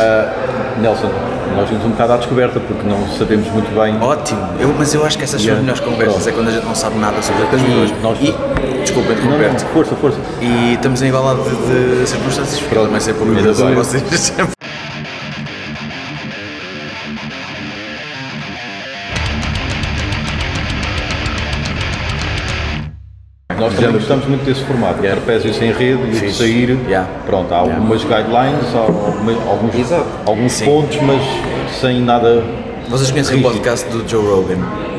Uh, Nelson, nós vimos um bocado à descoberta porque não sabemos muito bem. Ótimo, eu, mas eu acho que essas são as melhores conversas, é quando a gente não sabe nada sobre as pessoas. Nós- E, desculpa interromper-te. força, força. E estamos em igualdade de, de circunstâncias, ele vai ser por mim vocês. também gostamos muito desse formato, yeah. trapézio sem rede e o de sair. Yeah. Pronto, há algumas guidelines, há alguns, Exato. alguns Sim. pontos, mas sem nada. Vocês conhecem o Rígido. podcast do Joe Rogan?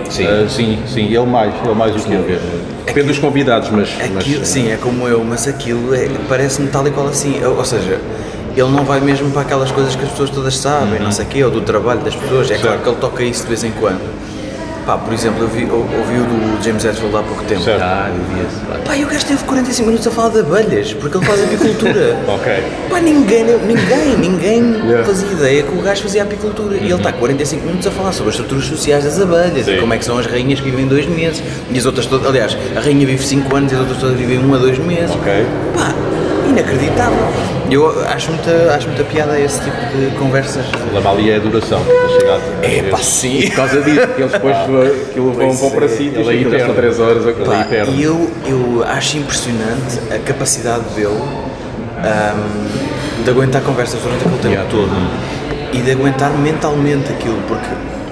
Sim. Ah, sim, sim, ele mais, ele mais do que eu. Depende dos convidados, mas. mas Aquilo, sim, é como eu, mas aquilo é- parece-me tal e qual assim. Ou, ou seja, ele não vai mesmo para aquelas coisas que as pessoas todas sabem, não sei o quê, ou do trabalho das pessoas. É claro que ele toca isso de vez em quando. Pá, por exemplo, eu vi, eu, ouvi o do James Hetfield há pouco tempo. Certo. Ah, eu vi esse. Pá, e o gajo teve 45 minutos a falar de abelhas, porque ele faz apicultura. Ok. Pá, ninguém, ninguém, ninguém Yeah. fazia ideia que o gajo fazia apicultura. E ele está 45 minutos a falar sobre as estruturas sociais das abelhas Sim. e como é que são as rainhas que vivem dois meses. E as outras todas, aliás, a rainha vive 5 anos e as outras todas vivem 1 um a 2 meses. Ok. Pá, inacreditável. Eu acho muita, acho muita piada esse tipo de conversas. O lema ali é a duração. a- É pá, sim. Por causa disso, que eles depois aquilo vão, vão para sítios Ele é e eterno. são 3 horas. Pá, e eu, eu acho impressionante a capacidade dele ahm, de aguentar conversas durante aquele tempo Yeah. todo e de aguentar mentalmente aquilo, porque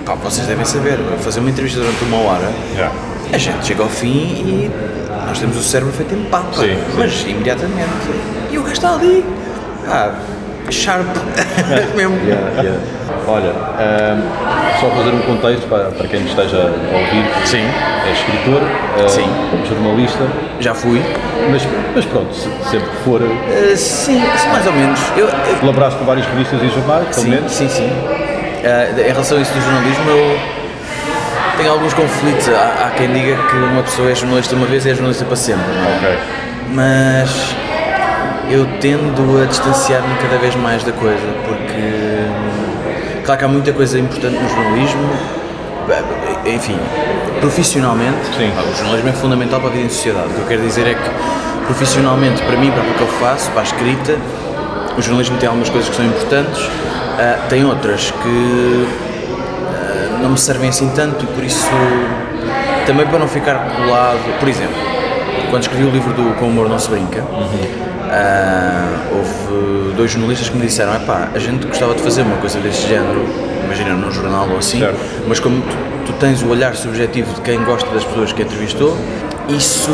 pá, vocês devem saber, fazer uma entrevista durante uma hora, Yeah. a gente chega ao fim e nós temos o cérebro feito em papa, Sim, sim. mas imediatamente. E o gajo está ali, ah, sharp, mesmo. Yeah, yeah. Olha, ahm, só fazer um contexto para, para quem esteja a ouvir. Sim. É escritor, ah, Sim. jornalista, Já fui. mas, mas pronto, se- sempre que for, Ah, sim, mais ou menos. Eu, eu- colaboraste com várias revistas e jornais, pelo Sim, menos. sim, sim. Ah, em relação a isso do jornalismo, eu tenho alguns conflitos. Há, há quem diga que uma pessoa é jornalista uma vez e é jornalista para sempre, não é? Ok. Mas eu tendo a distanciar-me cada vez mais da coisa, porque hum, claro que há muita coisa importante no jornalismo, eh, enfim, profissionalmente, Sim. o jornalismo é fundamental para a vida em sociedade. O que eu quero dizer é que profissionalmente, para mim, para o que eu faço, para a escrita, o jornalismo tem algumas coisas que são importantes, ah, tem outras que não me servem assim tanto e por isso também para não ficar colado, por exemplo, quando escrevi o livro do Com o Humor Não Se Brinca, ah, houve dois jornalistas que me disseram, epá, a gente gostava de fazer uma coisa desse género, imagina num jornal ou assim, Certo. mas como tu, tu tens o olhar subjetivo de quem gosta das pessoas que entrevistou, isso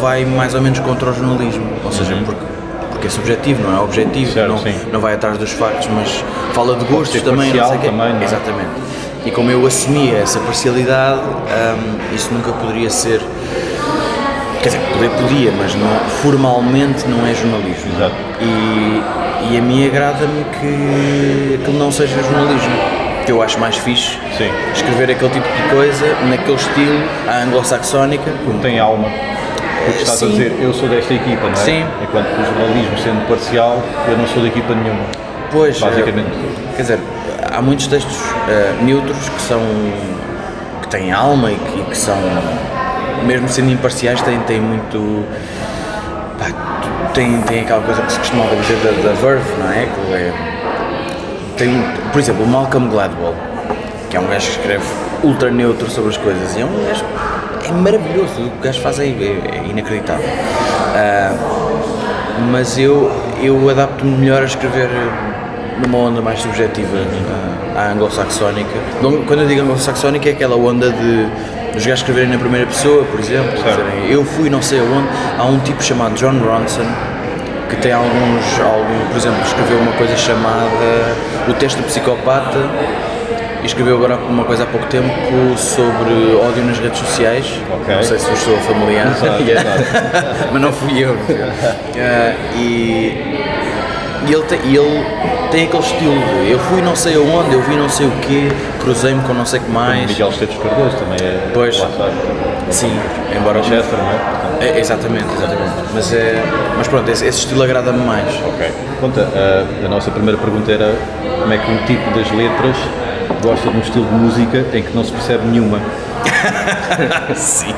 vai mais ou menos contra o jornalismo, ou seja, porque, porque é subjetivo, não é objetivo, Uhum. Certo, não, sim. não vai atrás dos factos, mas fala de gostos também, não sei quê. também, não é? Exatamente. E como eu assumia essa parcialidade, hum, isso nunca poderia ser. Quer dizer, poder podia, mas não, formalmente não é jornalismo. Exato. E, e a mim agrada-me que aquilo não seja jornalismo. Que eu acho mais fixe Sim. escrever aquele tipo de coisa, naquele estilo, à anglo-saxónica. Porque tem alma. Porque estás a Sim. dizer, eu sou desta equipa, não é? Sim. Enquanto que o jornalismo, sendo parcial, eu não sou de equipa nenhuma. Pois, Basicamente. eh, quer dizer, há muitos textos eh, neutros que são. que têm alma e que, que são. mesmo sendo imparciais, têm, têm muito. pá, tem, tem aquela coisa que se costumava dizer da, da verve, não é? Que é tem, por exemplo, o Malcolm Gladwell, que é um gajo que escreve ultra neutro sobre as coisas, e é um gajo. é maravilhoso, o que o gajo faz é, é- é inacreditável. Ah, mas eu, eu adapto-me melhor a escrever numa onda mais subjetiva à, à anglo-saxónica. Não- Quando eu digo anglo-saxónica é aquela onda de os gajos escreverem na primeira pessoa, por exemplo, dizerem, eu fui não sei aonde. Há um tipo chamado John Ronson que tem alguns, algum, por exemplo, escreveu uma coisa chamada O Teste do Psicopata e escreveu agora uma coisa há pouco tempo sobre ódio nas redes sociais. Ok. Não sei se vos sou familiar, Exato, mas não fui eu. Ah, e e ele, tem, ele tem aquele estilo de eu fui não sei aonde, eu vi não sei o quê, cruzei-me com não sei o que mais. Miguel Esteves Cardoso também é. Pois. Sim, embora Manchester, não é? É, exatamente, exatamente. Mas, é, mas pronto, esse, esse estilo agrada-me mais. Ok. Conta, a, a nossa primeira pergunta era como é que um tipo das letras gosta de um estilo de música em que não se percebe nenhuma. Sim.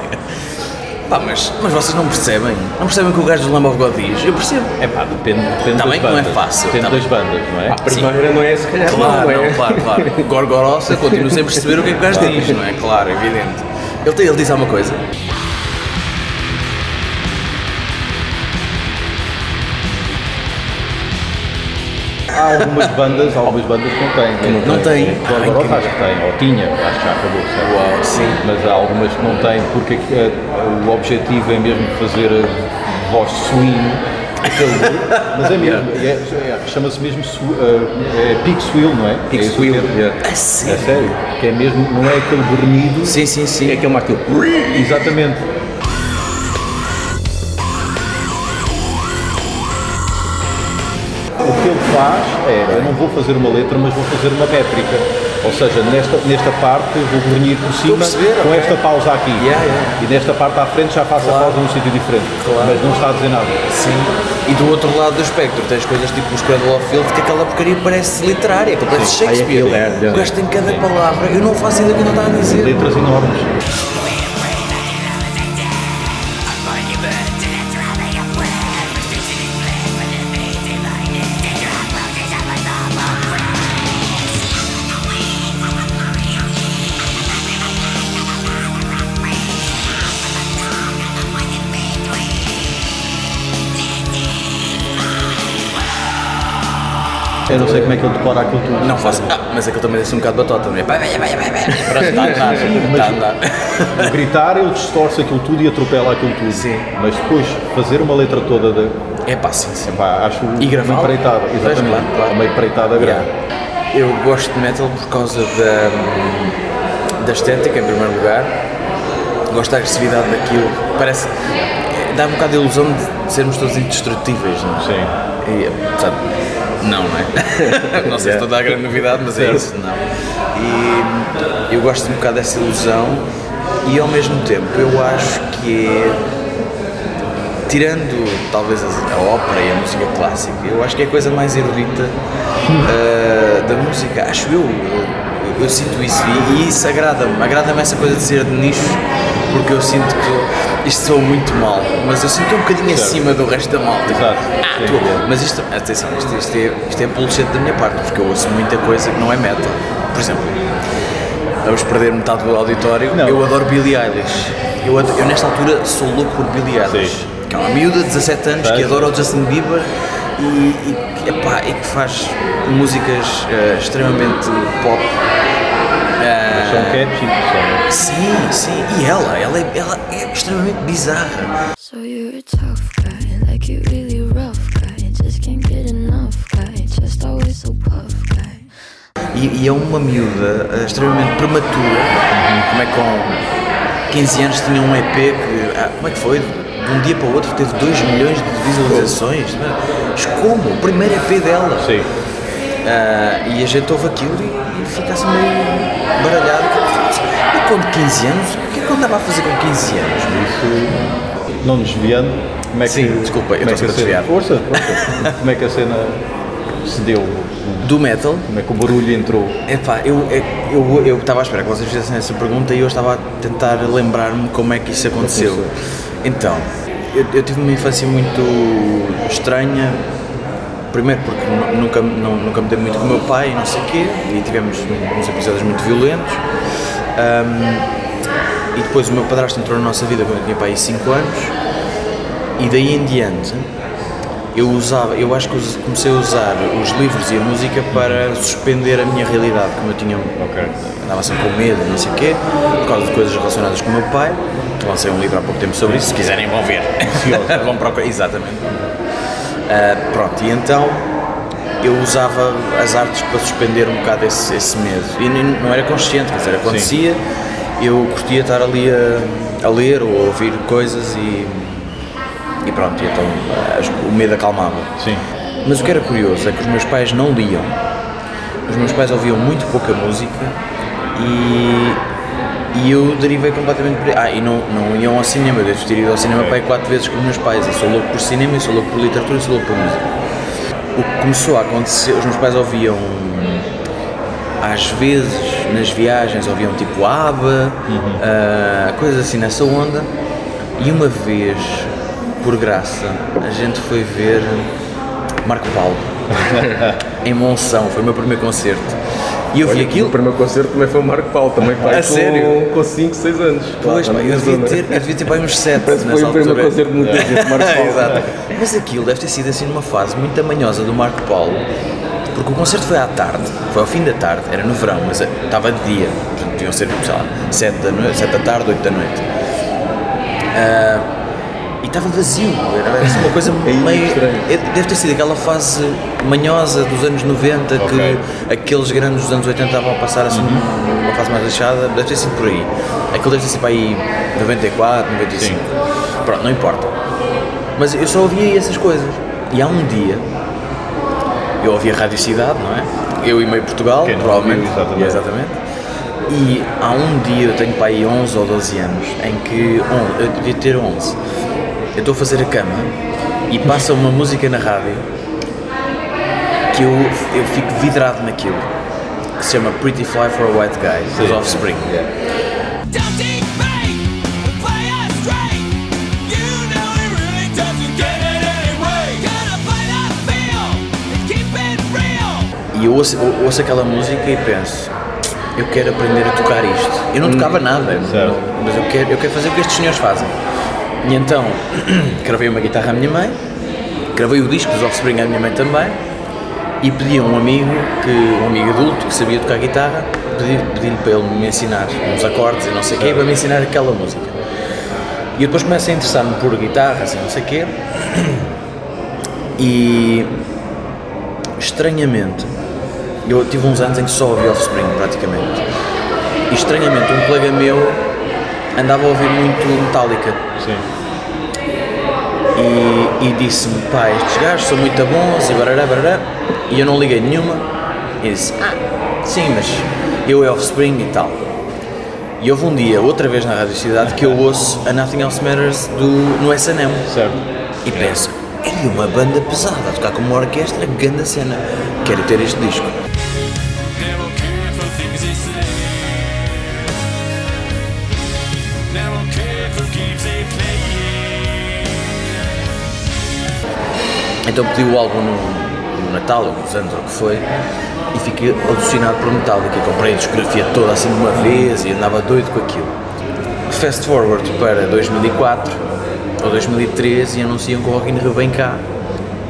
Pá, mas, mas vocês não percebem? Não percebem o que o gajo do Lamb of God diz? Eu percebo. É pá, depende, depende Tá das que não é bandas. fácil, Depende tá das bandas, não é? A primeira não é se calhar, Claro, não, é? não, claro, claro. Gorgorossa, continuo sem perceber o que é que o gajo diz, não é? Claro, evidente. Ele, tem- ele diz alguma coisa? Há algumas bandas, algumas bandas que não têm. né? não têm? Ai, Gorgoroth que acho que tem, ou tinha, acho que já acabou. Uau, sim. Mas há algumas que não têm, porque eh, o objetivo é mesmo fazer a voz swing. Mas é mesmo, é- é- chama-se mesmo eh, é Pig Swill, não é? Pig É esse o Swill, termo. yeah. A É sério? sério, que é mesmo, não é aquele grunhido. Sim, sim, sim. É aquele marco. Exatamente. Vou fazer uma letra, mas vou fazer uma métrica. Ou seja, nesta, nesta parte vou grunhir por cima perceber, com ok. esta pausa aqui. Yeah, yeah. E nesta parte à frente já faço Claro. a pausa num sítio diferente. Claro. Mas não está a dizer nada. Sim. E do outro lado do espectro tens coisas tipo os Cradle of Filth que aquela porcaria parece literária, que parece Sim. Shakespeare. Aquilo é, é. O gajo tem cada palavra, eu não faço ideia do que ele está a dizer. Letras enormes. Eu não sei como é que ele decora aquilo tudo. Não faço. Ah, mas aquilo também deve ser um bocado batota, não é? Vai, vai, vai, vai, vai. Está a andar. O gritar, ele distorce aquilo tudo e atropela aquilo tudo. Sim. Mas depois, fazer uma letra toda de. É pá, sim, sim. Epá, acho E gravá-la? uma empreitada. Exatamente. claro, claro. Uma empreitada grande. Yeah. Eu gosto de metal por causa da, da estética, em primeiro lugar. Gosto da agressividade daquilo. Parece. dá um bocado a ilusão de sermos todos indestrutíveis, não é? Sim. E, portanto, não, não é? não sei se estou a dar grande novidade, mas é isso, não. E eu gosto um bocado dessa ilusão e ao mesmo tempo eu acho que é, tirando talvez a, ópera e a música clássica, eu acho que é a coisa mais erudita ah, da música, acho eu. Eu sinto isso e, e isso agrada-me, agrada-me essa coisa de ser de nicho, porque eu sinto que isto soa muito mal, mas eu sinto um bocadinho acima do resto da malta. Exato. Ah, Sim. mas isto, atenção, isto, isto, é, isto é bullshit da minha parte, porque eu ouço muita coisa que não é metal. Por exemplo, vamos perder metade do auditório, Não. eu adoro Billie Eilish. Eu, ado- eu nesta altura sou louco por Billie Eilish. Sim. Que é uma miúda de 17 anos que adora o Justin Bieber e, e, epá, e que faz músicas eh, extremamente pop. São catchy. São... sim, sim. E ela, ela é, ela é extremamente bizarra. So you're a tough guy, like you really rough guy. Just can't get enough guy, just always so puff guy. E, e é uma miúda eh, extremamente prematura, como é que com 15 anos tinha um EP que, ah, como é que foi? De um dia para o outro teve 2 milhões de visualizações. Mas como? O primeiro EP dela. Sim. Ah, e a gente ouve aquilo e, e fica assim meio baralhado. E com 15 anos, o que é que eu andava a fazer com 15 anos? Isso, não desviando, como é que, Sim, desculpa, eu é estou a cena, força, força. como é que a cena se deu? Do metal, Como é que o barulho entrou? Epá, eu é- eu eu estava à espera que vocês fizessem essa pergunta e eu estava a tentar lembrar-me como é que isso aconteceu. Aconteceu. Então, eu, eu tive uma infância muito estranha. Primeiro porque nu- nunca, não, nunca me dei muito com o meu pai e não sei o quê, e tivemos uns episódios muito violentos. Ahm, e depois o meu padrasto entrou na nossa vida quando eu tinha pai 5 anos, e daí em diante eu usava, eu acho que comecei a usar os livros e a música para suspender a minha realidade, como eu tinha, andava sempre com medo, não sei o quê, por causa de coisas relacionadas com o meu pai. Lancei um livro há pouco tempo sobre isso, se quiserem vão ver. vão procurar, exatamente. Ah, pronto, e então eu usava as artes para suspender um bocado esse, esse medo. E não era consciente, quer dizer, acontecia, eu curtia estar ali a, a ler ou a ouvir coisas e, e pronto, e então ah, o medo acalmava. Sim. Mas o que era curioso é que os meus pais não liam. Os meus pais ouviam muito pouca música e, e eu derivei completamente por. Ah, e não, não iam ao cinema. Eu devo ter ido ao cinema pai quatro vezes com os meus pais. Eu sou louco por cinema, eu sou louco por literatura, eu sou louco por música. O que começou a acontecer, os meus pais ouviam às vezes nas viagens ouviam tipo ABBA, ah, coisas assim nessa onda. E uma vez, por graça, a gente foi ver Marco Paulo em Monção, foi o meu primeiro concerto. E eu vi Olha, aquilo. O primeiro concerto também foi o Marco Paulo, também pai, A com, sério? com 5, 6 anos. Pois, Lá pá, eu devia ter, eu devia ter para uns 7 Parece que nessa foi o primeiro altura. concerto de muita gente, Marco Paulo. Exato. Mas aquilo deve ter sido assim numa fase muito manhosa do Marco Paulo, porque o concerto foi à tarde, foi ao fim da tarde, era no verão, mas estava de dia, deviam ser, sei lá, 7 da, noite, 7 da tarde, 8 da noite. Ah, e estava vazio, era uma coisa meio. estranho. é- Deve ter sido aquela fase manhosa dos anos 90 Ok. que aqueles grandes dos anos 80 estavam a passar assim numa fase mais lixada, deve ter sido por aí. Aquilo deve ter sido para aí 94, 95. Pronto, não importa. Mas eu só ouvia essas coisas. E há um dia, eu ouvia a Rádio Cidade, não é? Eu e meio Portugal, não provavelmente. exatamente. exatamente. E há um dia, eu tenho para aí 11 ou 12 anos, em que, on- eu devia ter 11, eu estou a fazer a cama e passa uma música na rádio que eu, eu fico vidrado naquilo, que se chama Pretty Fly for a White Guy, dos Offspring. Real. E eu ouço, eu ouço aquela música e penso, eu quero aprender a tocar isto. Eu não tocava nada, mas eu quero, eu quero fazer o que estes senhores fazem. E então, gravei uma guitarra à minha mãe, gravei o disco dos Offspring à minha mãe também, e pedi a um amigo, que, um amigo adulto que sabia tocar guitarra, pedi- pedi-lhe para ele me ensinar uns acordes e não sei o quê, para me ensinar aquela música. E eu depois começo a interessar-me por guitarras e não sei o quê, e estranhamente, eu tive uns anos em que só ouvi Offspring praticamente. E estranhamente, um colega meu andava a ouvir muito Metallica Sim. e, e disse-me: pá, estes gajos são muito bons e barará, barará. E eu não liguei nenhuma. E disse: ah, sim, mas eu é Offspring e tal. E houve um dia, outra vez na Rádio Cidade, que eu ouço a Nothing Else Matters do, no SNM. Certo. E penso, é uma banda pesada, a tocar como uma orquestra, grande cena. Quero ter este disco. Então pedi o álbum no, no Natal, ou nos anos, ou o que foi, e fiquei alucinado por Metallica. Comprei a discografia toda assim de uma vez e andava doido com aquilo. Fast forward para 2004 ou 2013 e anunciam que o Rock in Rio vem cá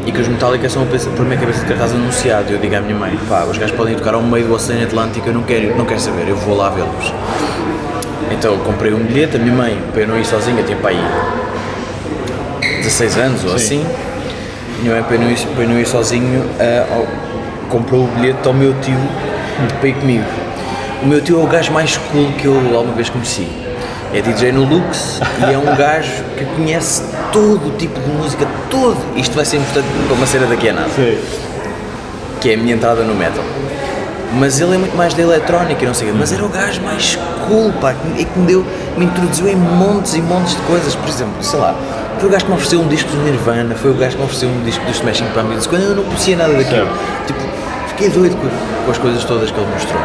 e que os Metallica são a primeira cabeça de cartaz anunciado. E eu digo à minha mãe: pá, os gajos podem tocar ao meio do Oceano Atlântico, eu não quero, não quero saber, eu vou lá vê-los. Então comprei um bilhete, a minha mãe, para eu não ir sozinha, tinha aí 16 anos ou assim. Minha mãe, para não ir, para não ir sozinho, ao- comprou o bilhete ao meu tio para ir comigo. O meu tio é o gajo mais cool que eu alguma vez conheci. É DJ no Lux e é um gajo que conhece todo o tipo de música, todo. Isto vai ser importante para uma cena daqui a nada Sim. que é a minha entrada no metal. Mas ele é muito mais da eletrónica e não sei o quê. Mas era o gajo mais cool, pá, e que me deu, me introduziu em montes e montes de coisas. Por exemplo, sei lá, foi o gajo que me ofereceu um disco do Nirvana, foi o gajo que me ofereceu um disco dos Smashing Pumpkins, quando eu não conhecia nada daquilo. Tipo, fiquei doido com, com as coisas todas que ele mostrou.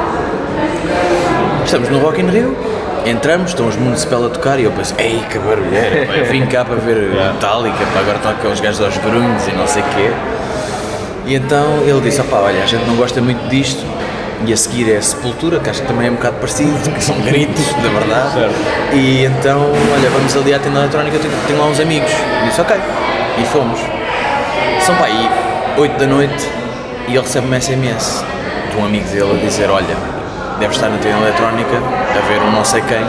Estamos no Rock in Rio, entramos, estão os Municipal a tocar e eu penso, ei, que barulheira, pá, eu vim cá para ver Metallica, pá, agora aqui os gajos aos grunhos e não sei o quê. E então ele disse, opá, olha, a gente não gosta muito disto, e a seguir é Sepultura, que acho que também é um bocado parecido, que são gritos, na verdade. Certo. E então, olha, vamos ali à tenda eletrónica, tenho, tenho lá uns amigos. E disse, ok. E fomos. São pá, aí 8 da noite e ele recebe uma SMS de um amigo dele a dizer, olha, deve estar na tenda eletrónica, a ver um não sei quem,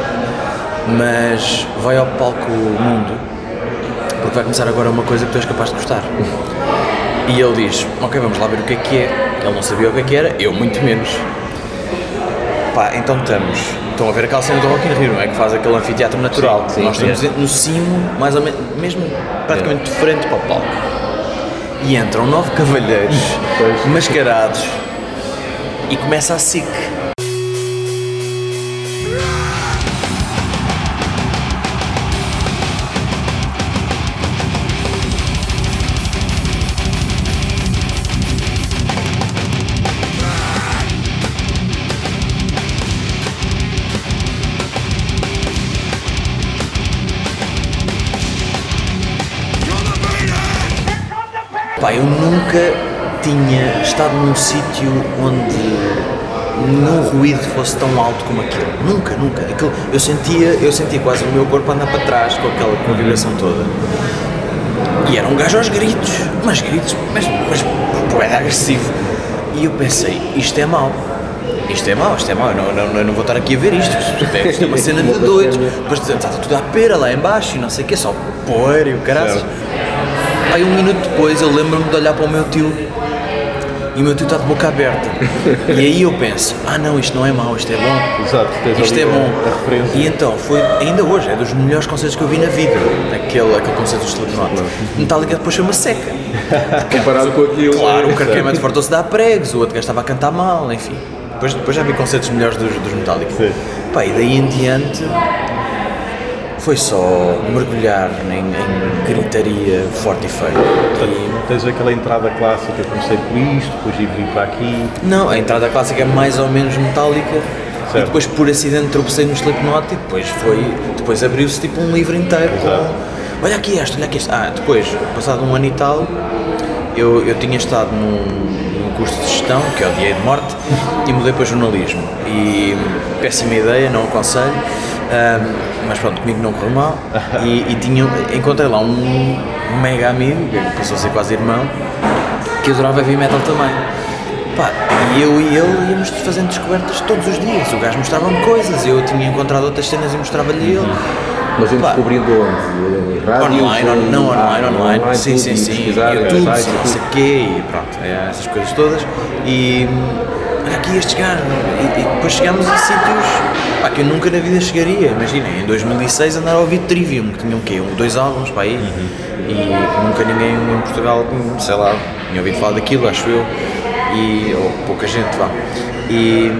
mas vai ao palco Mundo, porque vai começar agora uma coisa que tu és capaz de gostar. E ele diz, ok, vamos lá ver o que é que é. Ele não sabia o que é que era, eu muito menos. Pá, então estamos. Estão a ver aquela cena do Rock in Rio, não é? Que faz aquele anfiteatro natural. Sim, Nós sim. estamos no cimo, mais ou menos, mesmo praticamente de frente para o palco. E entram nove cavalheiros mascarados e começa a SIC. Eu nunca tinha estado num sítio onde nenhum ruído fosse tão alto como aquilo. Nunca, nunca. Aquilo, eu, sentia, eu sentia quase o meu corpo andar para trás com aquela com a vibração toda. E era um gajo aos gritos, mas gritos, mas, mas pô, era agressivo. E eu pensei, isto é mau. Isto é mau, isto é mau, eu não, não, eu não vou estar aqui a ver isto. Isto é, é uma cena de doidos. Depois está tudo à pera lá em baixo e não sei o que, só poeira e o caralho. Aí um minuto depois eu lembro-me de olhar para o meu tio e o meu tio está de boca aberta. e aí eu penso, ah não, isto não é mau, isto é bom. Exato, Isto é bom. E então, foi, ainda hoje, é dos melhores concertos que eu vi na vida. Aquele, aquele concerto do Slipknot. Metallica depois foi uma seca. Comparado com aquilo. Claro, o Exato. carquemente fartou-se de dar pregos, o outro gajo estava a cantar mal, enfim. Depois, depois já vi concertos melhores dos, dos Metallica. Sim. Pá, e daí em diante foi só mergulhar em, em gritaria forte e feia. E- Tens aquela entrada clássica, comecei por isto, depois vim para aqui. Não, a entrada clássica é mais ou menos metálica e Certo. depois por acidente tropecei no Slipknot e depois foi, depois abriu-se tipo um livro inteiro com, olha aqui este, olha aqui este. Ah, depois, passado um ano e tal, eu, eu tinha estado num, num curso de gestão, que é o dia de morte, e mudei para jornalismo. E péssima ideia, não aconselho, ahm, mas pronto, comigo não correu mal. E, e tinha, encontrei lá um mega amigo, que passou a ser quase irmão, que adorava heavy metal também. Pá, e eu e ele íamos fazendo descobertas todos os dias. O gajo mostrava-me coisas, eu tinha encontrado outras cenas e mostrava-lhe ele. Mas eu descobri de onde? Rádios, Online, on- não online, ah, online, sim, sim, sim, YouTube, sim, não sei o quê, e pronto, é, essas coisas todas. E hum, olha aqui estes gajos, e, e depois chegámos a sítios pá, que eu nunca na vida chegaria. Imaginem, em 2006 andar a ouvir Trivium, que tinham o quê? Um, dois álbuns para aí, Uhum. e nunca ninguém em Portugal, sei lá, tinha ouvido falar daquilo, acho eu, e, ou pouca gente, vá. E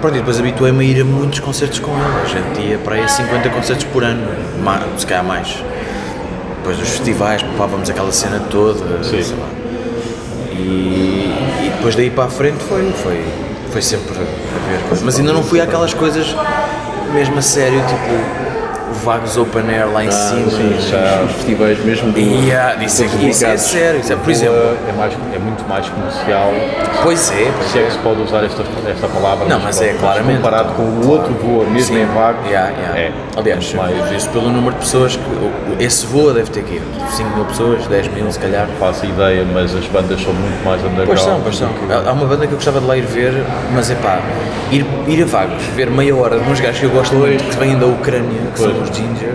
Pronto, e depois habituei-me a ir a muitos concertos com ele. A gente ia para aí a 50 concertos por ano, ma- se calhar mais. Depois dos festivais, papávamos aquela cena toda, sei lá. E, e depois daí para a frente foi, foi, foi sempre a ver coisas. Mas ainda não fui àquelas coisas mesmo a sério, tipo Vagos Open Air lá em cima. Sim, já os festivais mesmo. do- E ah, isso, é, isso é certificados. sério, isso é, por exemplo. É, mais, é muito mais comercial, Pois é, pois se é que se pode usar esta, esta palavra. Não, mas é pronto, claramente. Comparado com o outro voa, mesmo em vago, Yeah, yeah. é. Aliás, mais. eu vejo pelo número de pessoas que. Esse voa deve ter aqui 5 mil pessoas, 10 mil se calhar. Não faço ideia, mas as bandas são muito mais underground. Pois são, pois são. que- Há uma banda que eu gostava de lá ir ver, mas é pá, ir, ir a vagos, ver meia hora de uns gajos que eu gosto muito, que vêm da Ucrânia, que são Pois. os Ginger,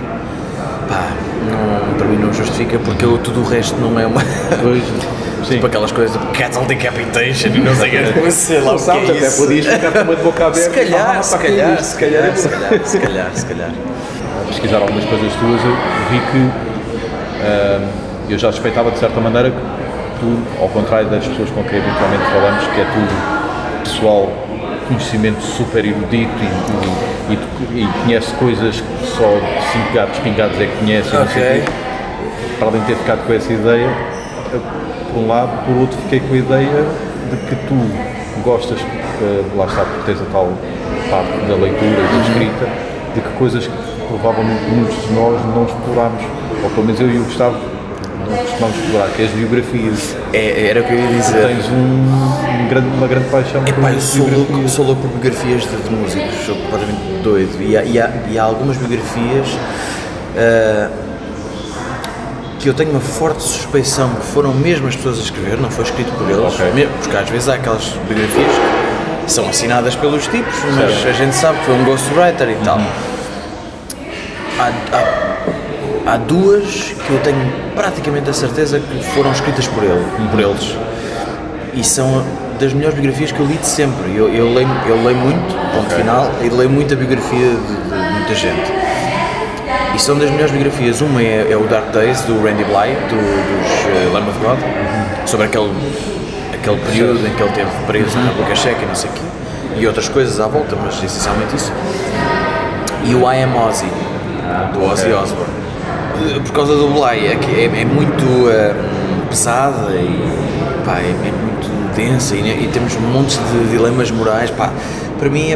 pá, não, para mim não justifica porque eu, tudo o resto não é uma. Pois, sim. tipo aquelas coisas de Cattle Decapitation e não sei o que, sei lá Sabes, é até podias ficar também de boca aberta. Se calhar, Ah, se pá, que é calhar, se calhar, se calhar, se calhar, se calhar. pesquisar algumas coisas tuas, eu vi que eu já suspeitava de certa maneira que tu, ao contrário das pessoas com quem habitualmente falamos, que é tudo pessoal, conhecimento super erudito e, e, e, conhece coisas que só cinco gatos pingados é que conhece, não sei o Ok. quê. para além de ter ficado com essa ideia, por um lado, por outro fiquei com a ideia de que tu gostas, eh, lá está, por teres a tal parte da leitura e da escrita, de que coisas que provavelmente muitos de nós não explorámos, ou pelo menos eu e o Gustavo não costumamos explorar, que é as biografias. É, era o que eu ia dizer. Tens um, um grande, uma grande paixão por Epá, eu sou louco, biografias. sou louco por biografias de, de músicos, sou completamente doido. E há, e há, e há algumas biografias ah, que eu tenho uma forte suspeição que foram mesmo as pessoas a escrever, não foi escrito por eles, Ok. mesmo- porque às vezes há aquelas biografias que são assinadas pelos tipos, mas a gente sabe que foi um ghostwriter e tal. Há, há, há duas que eu tenho praticamente a certeza que foram escritas por ele, por eles e são das melhores biografias que eu li de sempre. Eu, eu, leio, eu leio muito, ponto final, e leio muita biografia de, de muita gente. E são das melhores biografias. Uma é, é o Dark Days, do Randy Bly, do, dos eh, Lamb of God, sobre aquele, aquele período em que ele esteve preso na República Checa e não sei o quê, e outras coisas à volta, mas essencialmente isso. E o I Am Ozzy, do Ozzy Osbourne. Eh, Por causa do Bly, é, que é, é muito eh, pesada e pá, é, é muito densa e, e temos montes de dilemas morais. Pá, para mim é,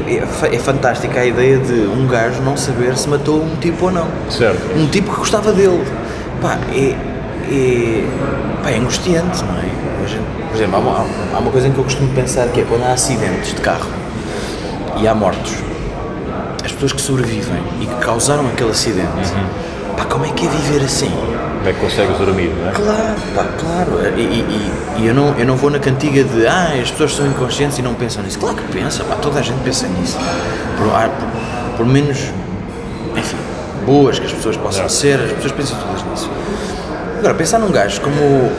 é, é fantástica a ideia de um gajo não saber se matou um tipo ou não. Certo. Um tipo que gostava dele. Pá, é, é, pá, é angustiante, não é? Gente- por exemplo, há uma, há uma coisa em que eu costumo pensar que é quando há acidentes de carro e há mortos, as pessoas que sobrevivem e que causaram aquele acidente, pá, como é que é viver assim? Como é que consegues dormir, não é? Claro, pá, claro. E, e- e eu, não, eu não vou na cantiga de ah, as pessoas são inconscientes e não pensam nisso. Claro que pensam, pá, toda a gente pensa nisso. Por, ah, por, por menos, enfim, boas que as pessoas possam ser, as pessoas pensam todas nisso. Agora, pensar num gajo como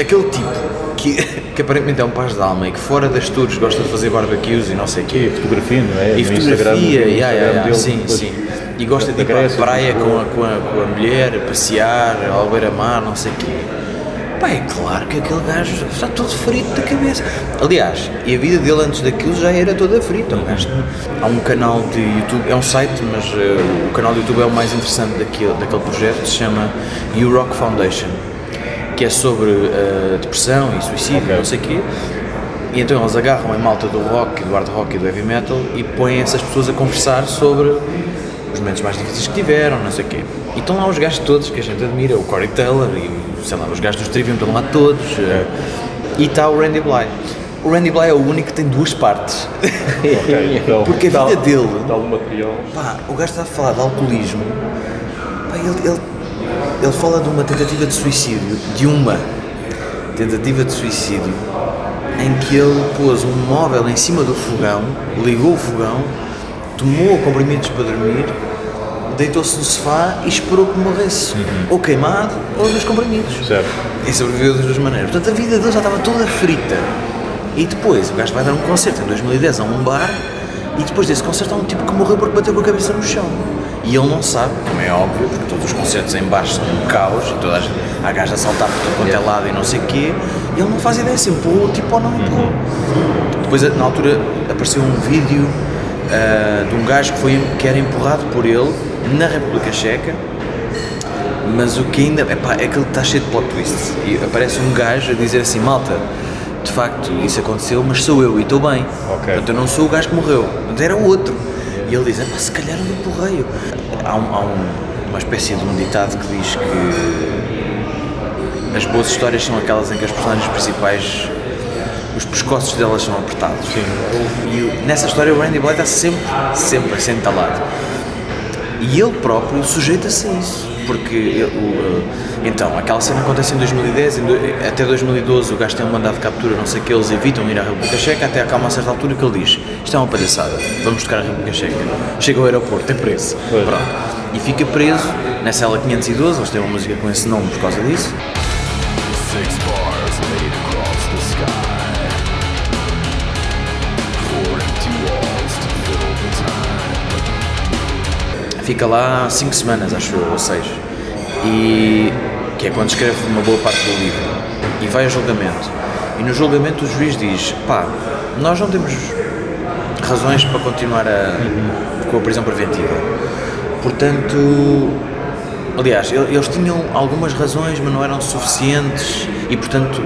aquele tipo que, que aparentemente é um paz de alma e que fora das tours gosta de fazer barbecues e não sei o quê. E fotografia, não é? E No fotografia, Instagram- no yeah, yeah, sim, depois- sim. E gosta de ir para a praia com a, com, a, com a mulher, passear, ao beira-mar, não sei o quê. Pá, é claro que aquele gajo está todo frito da cabeça. Aliás, e a vida dele antes daquilo já era toda frita. O gajo- há um canal de YouTube, é um site, mas eh, o canal de YouTube é o mais interessante daquele, daquele projeto, que se chama You Rock Foundation, que é sobre eh, depressão e suicídio, Ok. não sei o quê. E então eles agarram a malta do rock, do hard rock e do heavy metal e põem essas pessoas a conversar sobre os momentos mais difíceis que tiveram, não sei o quê. E estão lá os gajos todos que a gente admira, o Corey Taylor e, sei lá, os gajos dos Trivium estão lá todos. eh, E está o Randy Bly. O Randy Bly é o único que tem duas partes. Ok, então, Porque a vida dele, Dá algum material. pá, o gajo está a falar de alcoolismo, pá, ele, ele, ele fala de uma tentativa de suicídio, de uma tentativa de suicídio, em que ele pôs um móvel em cima do fogão, ligou o fogão, tomou comprimidos para dormir, deitou-se no sofá e esperou que morresse, ou queimado ou dos comprimidos. Certo. E sobreviveu das duas maneiras. Portanto, a vida dele já estava toda frita. E depois, o gajo vai dar um concerto em 2010 a um bar, e depois desse concerto há um tipo que morreu porque bateu com a cabeça no chão. E ele não sabe, como é óbvio, porque todos os concertos em bares são um caos, e toda a gente, há gajos a saltar por todo quanto é lado e não sei o quê, e ele não faz ideia se empurrou o tipo ou não empurrou. Depois, na altura, apareceu um vídeo ah, de um gajo que, foi, que era empurrado por ele na República Checa, mas o que ainda. Epá, é que ele está cheio de plot twists. E aparece um gajo a dizer assim: malta, de facto isso aconteceu, mas sou eu e estou bem. Ok. Portanto, eu não sou o gajo que morreu, mas era o outro. E ele diz: se calhar eu empurrei-o. Há, um- há um- uma espécie de um ditado que diz que as boas histórias são aquelas em que as personagens principais. Os pescoços delas são apertados. Sim. E nessa história o Randy Blythe está sempre, sempre a ser entalado. E ele próprio sujeita-se a isso. Porque ele- o, eh, então, aquela cena acontece em 2010, em do- até 2012 o gajo tem um mandado de captura, não sei o que, eles evitam ir à República Checa, até acá a uma certa altura que ele diz: Isto é uma palhaçada, vamos tocar à República Checa. Chega ao aeroporto, é preso. Pois. Pronto. E fica preso na cela 512, eles têm uma música com esse nome por causa disso. Six bars laid Fica lá 5 semanas, acho eu, ou 6. E que é quando escreve uma boa parte do livro. E vai a julgamento. E no julgamento o juiz diz: pá, nós não temos razões para continuar a, com a prisão preventiva. Portanto, aliás, el- eles tinham algumas razões, mas não eram suficientes e, portanto,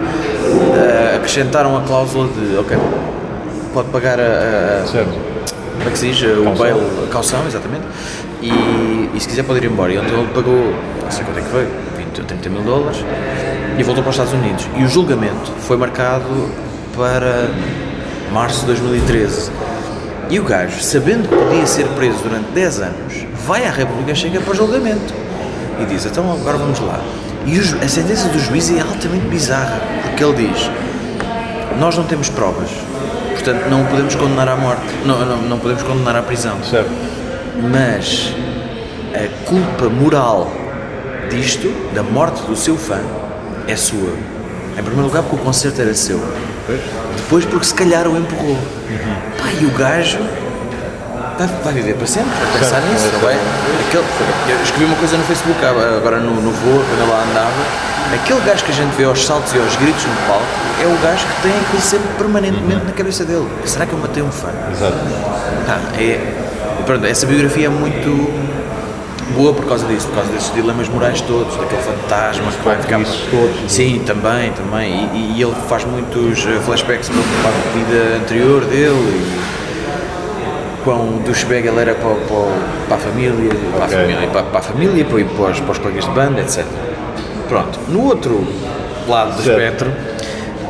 eh, acrescentaram a cláusula de: ok, pode pagar a- a, como é que se diz? O bail, a calção, exatamente. E, e se quiser pode ir embora. E então ele pagou, não sei quanto é que foi, 20 ou 30 mil dólares e voltou para os Estados Unidos. E o julgamento foi marcado para março de 2013. E o gajo, sabendo que podia ser preso durante 10 anos, vai à República Checa para julgamento. E diz, então agora vamos lá. E o a sentença do juiz é altamente bizarra, porque ele diz, nós não temos provas, portanto não o podemos condenar à morte, não, não, não podemos condenar à prisão. Certo. Mas a culpa moral disto, da morte do seu fã, é sua. Em primeiro lugar porque o concerto era seu. Depois porque se calhar o empurrou. Pá, e o gajo vai, vai viver para sempre a pensar nisso, não é? Aquele, eu escrevi uma coisa no Facebook ah, agora no, no voo, quando eu lá andava. Aquele gajo que a gente vê aos saltos e aos gritos no palco é o gajo que tem aquilo sempre permanentemente na cabeça dele. Será que eu matei um fã? Exato. Tá, é, e pronto, essa biografia é muito boa por causa disso, por causa desses dilemas morais todos, daquele fantasma que vai ficar. todos. Sim, também, também. E, e- ele faz muitos eh, flashbacks para a vida anterior dele e quão douchebag ele era para, para, para a família, para, a família para, para a família, para, para, os, para os colegas de banda, etc. Pronto, no outro lado do Certo. espectro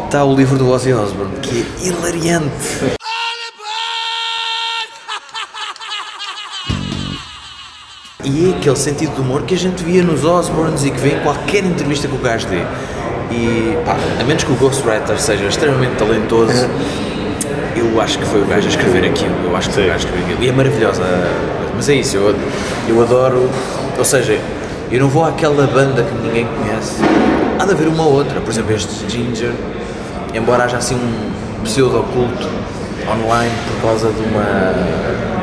está o livro do Ozzy Osbourne, que é hilariante. E é aquele sentido de humor que a gente via nos Osbournes e que vê em qualquer entrevista que o gajo dê. E pá, a menos que o Ghostwriter seja extremamente talentoso, eu acho que foi o gajo a escrever aquilo. Eu acho que foi o gajo a escrever aquilo. E é maravilhosa. Mas é isso, eu, eu adoro. Ou seja, eu não vou àquela banda que ninguém conhece. Há de haver uma ou outra. Por exemplo, este Ginger, embora haja assim um pseudo-culto online por causa de uma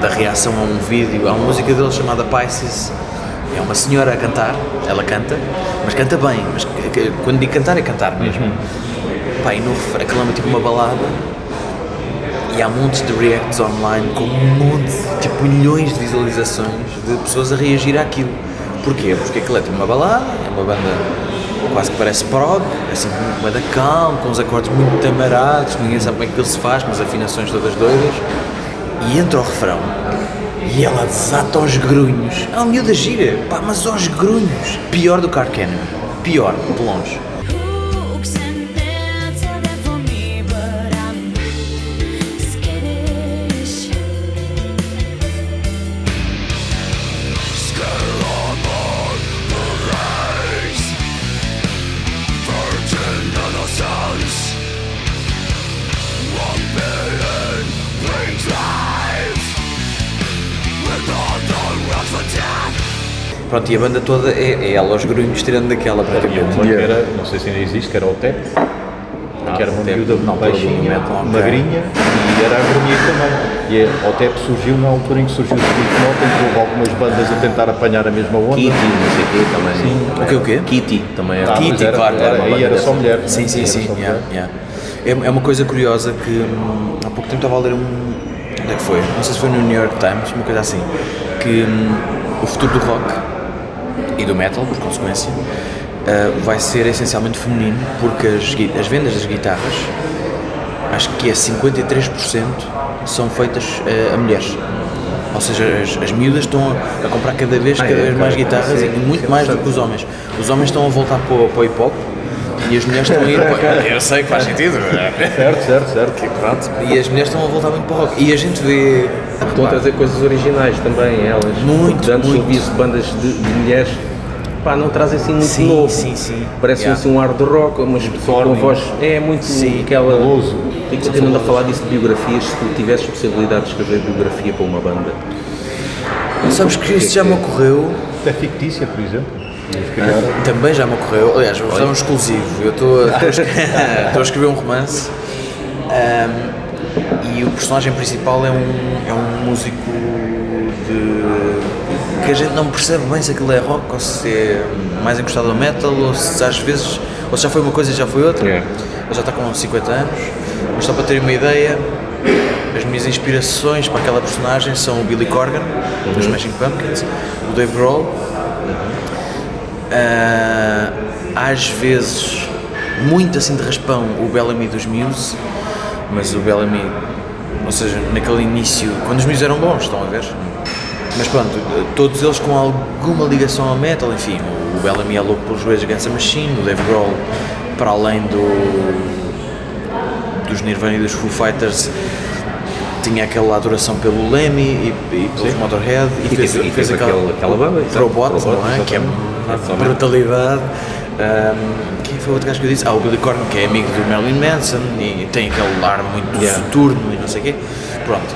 da reação a um vídeo, há uma música dele chamada Pisces. É uma senhora a cantar, ela canta, mas canta bem. Mas quando digo cantar, é cantar mesmo. Pá, e no aquilo é tipo uma balada e há montes de reacts online com um monte, tipo milhões de visualizações de pessoas a reagir àquilo. Porquê? Porque aquilo é tipo uma balada, é uma banda quase que parece prog, assim uma banda calma, com uns acordes muito tamarados, ninguém sabe como é que aquilo se faz, com as afinações todas doidas. E entra o refrão e ela desata aos grunhos. Uma miúda gira, pá, mas aos grunhos. Pior do que Arcana, pior, de longe. Pronto, e a banda toda é, é ela aos grunhos, tirando daquela praticamente. uma que era, não sei se ainda existe, que era o TEP, que era uma miúda baixinha, magrinha, e era a grunhir também. E a- o TEP surgiu na altura em que surgiu o Slipknot, em que houve algumas bandas a tentar apanhar a mesma onda. Kitty, não sei o quê também. O quê, o quê? Kitty também era. Ah, Kitty, era, claro, era, claro. aí era só mulher. Sim, sim, Era sim. só yeah, yeah. É, é uma coisa curiosa que hum, há pouco tempo estava a ler um. Onde é que foi? Não sei se foi no New York Times, uma coisa assim. Que hum, o futuro do rock e do metal, por consequência, ah, vai ser essencialmente feminino, porque as, as vendas das guitarras, acho que é 53% são feitas ah, a mulheres. Ou seja, as, as miúdas estão a, a comprar cada vez, cada é, vez mais guitarras e muito mais do que os homens. Os homens estão a voltar para, o- para o hip hop e as mulheres estão a ir para. Eu sei que faz sentido, Certo, certo, certo. Pronto. E as mulheres estão a voltar muito para o rock. E a gente vê. Estão a trazer coisas originais também, elas. Muito, Antes muito. ouvia-se bandas de, de mulheres, pá, não trazem assim muito Sim, novo. sim, sim. Parece Yeah. assim um ar de rock, mas com voz. É muito Sim, aquela. meloso. E continuando a falar disso de biografias, se tu tivesses possibilidade de escrever biografia para uma banda, Sabes que isso já me ocorreu. Até fictícia, por exemplo. Também já me ocorreu. Aliás, vou dar um exclusivo. Eu estou a, estou a escrever um romance ahm, e o personagem principal é um, é um músico de. que a gente não percebe bem se aquilo é rock ou se é mais encostado ao metal ou se às vezes. ou se já foi uma coisa e já foi outra. Yeah. Ele já está com 50 anos, mas só para terem uma ideia, as minhas inspirações para aquela personagem são o Billy Corgan, dos Smashing Pumpkins, o Dave Grohl, ah, às vezes, muito assim de raspão, o Bellamy dos Muse, mas o Bellamy, ou seja, naquele início, quando os Muse eram bons, estão a ver? Mas pronto, todos eles com alguma ligação ao metal, enfim, o Bellamy é louco pelos Rage Against the Machine, o Dave Grohl, para além do dos Nirvana e dos Foo Fighters, tinha aquela adoração pelo Lemmy e, e pelos Motorhead e, E fez, e fez aquela, aquele- aquela banda, exato. Probot, Probot, não é? Que é exatamente. Brutalidade. Um, quem foi o outro gajo que eu disse? Ah, o Billy Corgan, que é amigo do Marilyn Manson e tem aquele ar muito Yeah. soturno e não sei o quê. Pronto.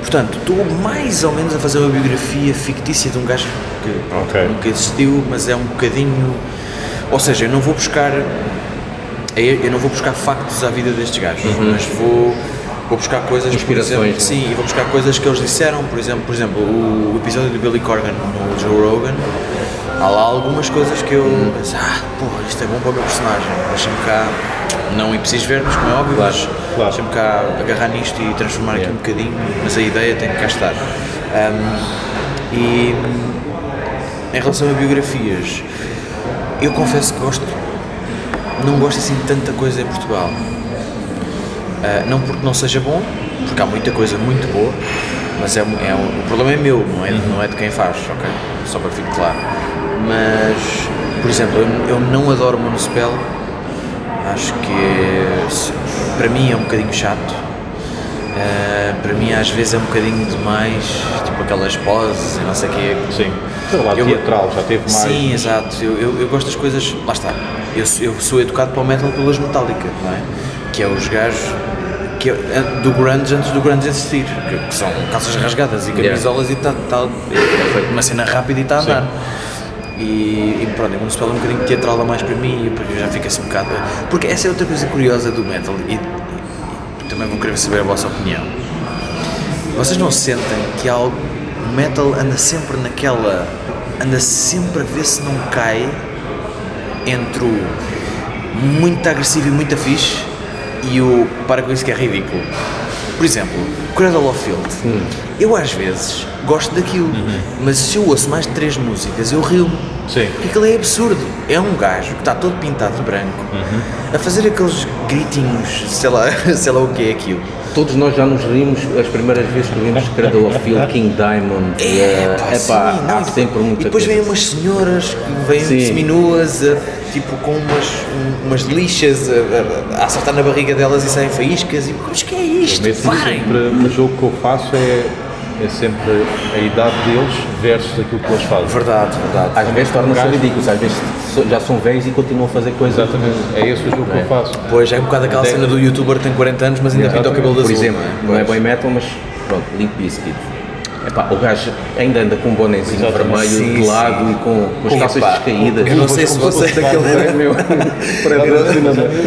Portanto, estou mais ou menos a fazer uma biografia fictícia de um gajo que pronto, Ok. nunca existiu, mas é um bocadinho. Ou seja, eu não vou buscar. Eu não vou buscar factos à vida destes gajos, mas vou, vou buscar coisas, Inspirações, exemplo, né? sim, e vou buscar coisas que eles disseram, por exemplo, por exemplo, o episódio do Billy Corgan no Joe Rogan, há lá algumas coisas que eu penso, ah, porra, isto é bom para o meu personagem, deixa-me cá, não preciso ver-nos, como é óbvio, mas claro. deixa-me cá agarrar nisto e transformar aqui um bocadinho, mas a ideia tem que cá estar. Ahm, e em relação a biografias, eu confesso que gosto, não gosto assim de tanta coisa em Portugal. Ah, não porque não seja bom, porque há muita coisa muito boa, mas é, um- é um- o problema é meu, não é, não é de quem faz, ok? Só para que fique claro. Mas Por exemplo, eu, eu não adoro Municipal, acho que é- para mim é um bocadinho chato. Eh, para mim às vezes é um bocadinho demais, tipo aquelas poses e não sei o quê. Sim. Sei lá, Eu- teatral, já teve mais. Sim, exato. Eu, eu, eu gosto das coisas. Lá está. Eu, sou- eu sou educado para o metal pelas Metallica, não é? Que é os gajos que é, an- do grunge antes do grunge existir, que, que são calças rasgadas e camisolas e tal, tal uma cena rápida e está a andar. E, e pronto, o Municipal é um bocadinho teatral a mais para mim porque já fica assim um bocado. Porque essa é outra coisa curiosa do metal e, e também vou querer saber a vossa opinião. Vocês não sentem que algo. O metal anda sempre naquela. anda sempre a ver se não cai entre o muito agressivo e muito fixe e o para com isso que é ridículo. Por exemplo, Cradle of Filth. Eu às vezes gosto daquilo, mas se eu ouço mais de três músicas eu rio-me. Sim. Porque aquilo é absurdo. É um gajo que está todo pintado de branco a fazer aqueles gritinhos, sei lá, sei lá o que é aquilo. Todos nós já nos rimos as primeiras vezes que vimos Cradle of Field, King Diamond. É, pá, é sim, pá, não, e- sempre muita E depois coisa. vêm umas senhoras que vêm seminuas, eh, tipo com umas, um- umas lixas a, a- acertar na barriga delas e saem faíscas. E mas que é isto? Mesmo Parem! sempre, o jogo que eu faço é, é sempre a idade deles versus aquilo que eles fazem. Verdade, verdade. Às vezes torna-se ridículo, às vezes já são velhos e continuam a fazer coisas. Exatamente. É esse o jogo que eu faço. Pois é um bocado aquela Até- cena do youtuber que tem 40 anos, mas ainda pinta o cabelo de Por azul. exemplo, não é? é bem metal, mas pronto, Limp Bizkit. Epá, o gajo ainda anda com um bonezinho Exatamente. vermelho Sim, de lado e com, com as Sim, calças descaídas. eu não sei se Como você- fosse daquele é meu para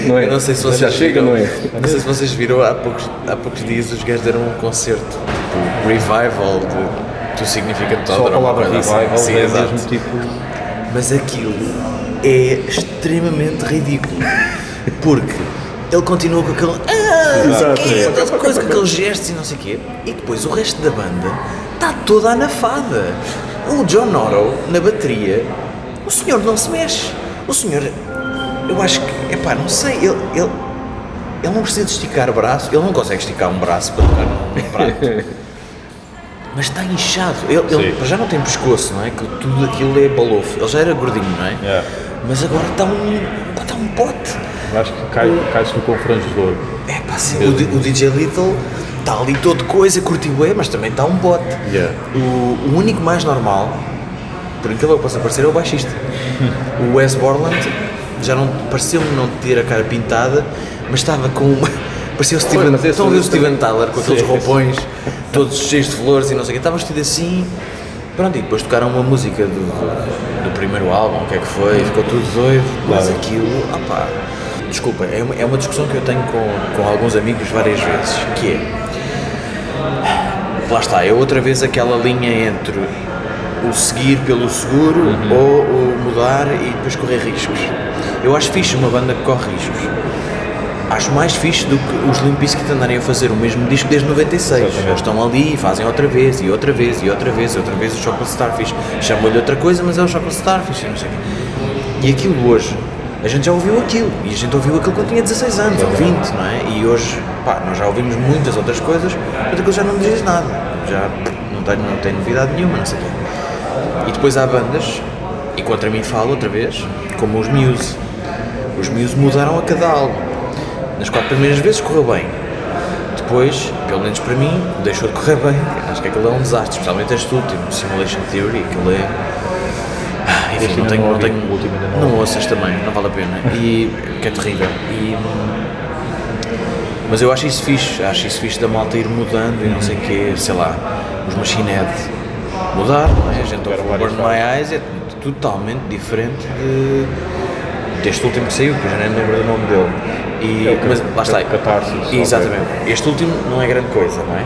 não é? Não sei se vocês Já chega, viram, não é? Não sei se vocês viram há poucos, há poucos dias os gajos deram um concerto, tipo revival de do Significant Só Other, a palavra assim. revival Sim, é exato. mesmo tipo. Mas aquilo é extremamente ridículo. Porque ele continua com aquele. Ah, não sei o quê, aquela coisa, com aqueles gestos e não sei o quê. E depois o resto da banda está toda anafada. O John Otto, na bateria, o senhor não se mexe. O senhor, eu acho que, epá, não sei, ele, ele, ele não precisa de esticar o braço, ele não consegue esticar um braço para tocar num prato. Mas está inchado. Ele, ele já não tem pescoço, não é? Que tudo aquilo é balofo. Ele já era gordinho, não é? Yeah. Mas agora está um, pá, está um pote. Acho que cai- cai-se no confrangedor. É pá, sim, o, o DJ Little está ali todo coisa, curtiu é, mas também está um bote. Yeah. O, o único mais normal, por incrível que possa parecer, é o baixista. o Wes Borland já não pareceu-me não ter a cara pintada, mas estava com uma. Parecia o Steven, mas esse- estão a ver o Steven Tyler com aqueles roupões todos cheios de flores e não sei o quê. Estava vestido assim. Pronto, e depois tocaram uma música do, do, do primeiro álbum, o que é que foi, ficou tudo doido, mas aquilo, ah pá, desculpa, é uma, é uma discussão que eu tenho com, com alguns amigos várias vezes, que é, lá está, é outra vez aquela linha entre o seguir pelo seguro ou o mudar e depois correr riscos. Eu acho fixe uma banda que corre riscos. Acho mais fixe do que os Limp Bizkit andarem a fazer o mesmo disco desde 96. Exatamente. Eles estão ali e fazem outra vez, e outra vez, e outra vez, e outra vez o Chocolate Starfish. Chamam-lhe outra coisa, mas é o Chocolate Starfish. E aquilo hoje, a gente já ouviu aquilo. E a gente ouviu aquilo quando tinha 16 anos, ou 20, não é? E hoje, pá, nós já ouvimos muitas outras coisas, mas aquilo já não nos diz nada. Já não tem, não tem novidade nenhuma, não sei o quê. E depois há bandas, e contra mim falo outra vez, como os Muse. Os Muse mudaram a cada álbum. Nas quatro primeiras vezes correu bem. Depois, pelo menos para mim, deixou de correr bem. Acho que aquilo é um desastre, especialmente este último, Simulation Theory, aquilo é. Enfim, não tenho. não Não, tenho, o último ainda não não ouças também, não vale a pena. E que é terrível. E, mas eu acho isso fixe, acho isso fixe da malta ir mudando e não sei o quê, sei lá, os Machine Head mudaram, não é? a gente ouve o Burn My Eyes, é totalmente diferente de, deste último que saiu, que eu já nem me lembro do nome dele. E, É mas lá está. é o Catarsis. Exatamente. Este último não é grande coisa, não é?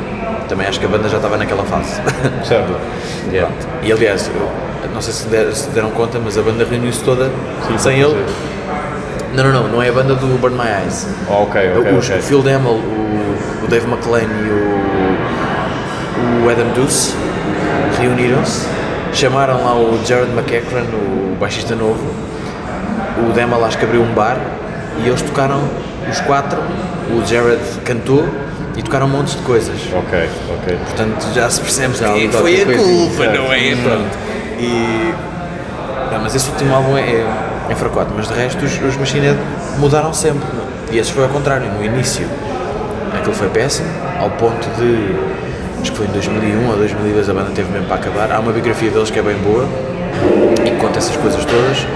Também acho que a banda já estava naquela fase. Certo. Pronto. E aliás, eu não sei se, der- se deram conta, mas a banda reuniu-se toda sem ele. Não, não, não, não é a banda do Burn My Eyes. Oh, ok, ok, Os- ok. O Phil Demmel, o, o Dave McLean e o, o Adam Duce reuniram-se, chamaram lá o Jared McEachran, o baixista novo, o Demmel acho que abriu um bar e eles tocaram os quatro, o Jared cantou e tocaram montes de coisas. Ok, ok. Portanto, já se percebe Já é foi a culpa, não é? Pronto. E. Não, mas esse último álbum é, é, é fracote, mas de resto os, os Machine Head mudaram sempre. é? E esse foi ao contrário, no início aquilo foi péssimo, ao ponto de, acho que foi em 2001 ou 2002 a banda teve mesmo para acabar. Há uma biografia deles que é bem boa e conta essas coisas todas.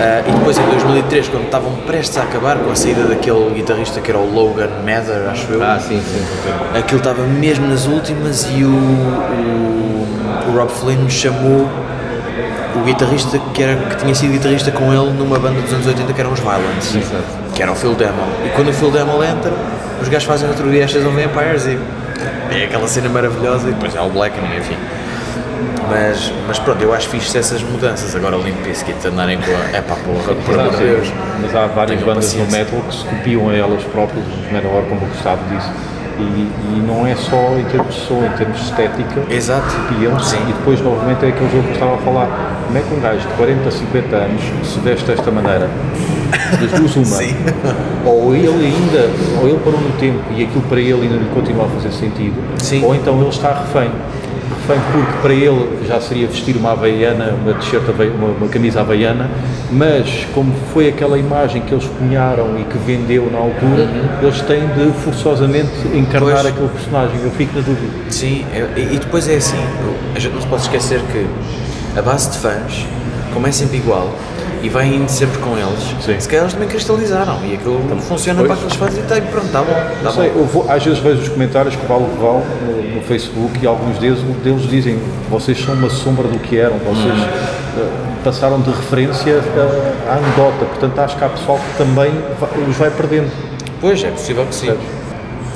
Ah, e depois em 2003, quando estavam prestes a acabar, com a saída daquele guitarrista que era o Logan Mather, acho eu, Ah, sim, sim. sim. aquilo estava mesmo nas últimas e o, o, o Rob Flynn chamou o guitarrista que, era, que tinha sido guitarrista com ele numa banda dos anos 80 que eram os Violence, que era o Phil Demmel. E quando o Phil Demmel entra, os gajos fazem outro dia Ashes on Vampires e é aquela cena maravilhosa e depois há o Blackening, enfim. Mas, mas pronto, eu acho fixe essas mudanças. Agora o Limp Bizkit andarem com a. É pá, porra, por amor de Deus. Mas há várias bandas no paciência. metal que se copiam a elas próprias, os metalcore, como o Gustavo disse. E, e não é só em termos de som, em termos de estética. Exato. Copiam Sim. e depois novamente é aquele jogo que eu estava a falar. Como é que um gajo de 40, 50 anos se veste desta maneira? Das duas uma. Sim. Ou ele ainda, ou ele parou no tempo e aquilo para ele ainda lhe continua a fazer sentido, Sim. ou então ele está refém. Refém porque para ele já seria vestir uma havaiana, uma t-shirt, uma, uma camisa havaiana, mas como foi aquela imagem que eles cunharam e que vendeu na altura, eles têm de forçosamente encarnar Pois. aquele personagem. Eu fico na dúvida. Sim, é- e depois é assim, a gente não se pode esquecer que a base de fãs começa sempre igual e vai indo sempre com eles. Sim. Se calhar eles também cristalizaram e aquilo funciona pois. para aqueles fãs e tá, pronto, está bom. Tá bom. sei, eu vou- às vezes vejo os comentários que vale vale no, no Facebook e alguns deles, deles dizem vocês são uma sombra do que eram, vocês eh, passaram de referência eh, à anedota, portanto acho que há pessoal que também va- os vai perdendo. Pois, é possível que sim.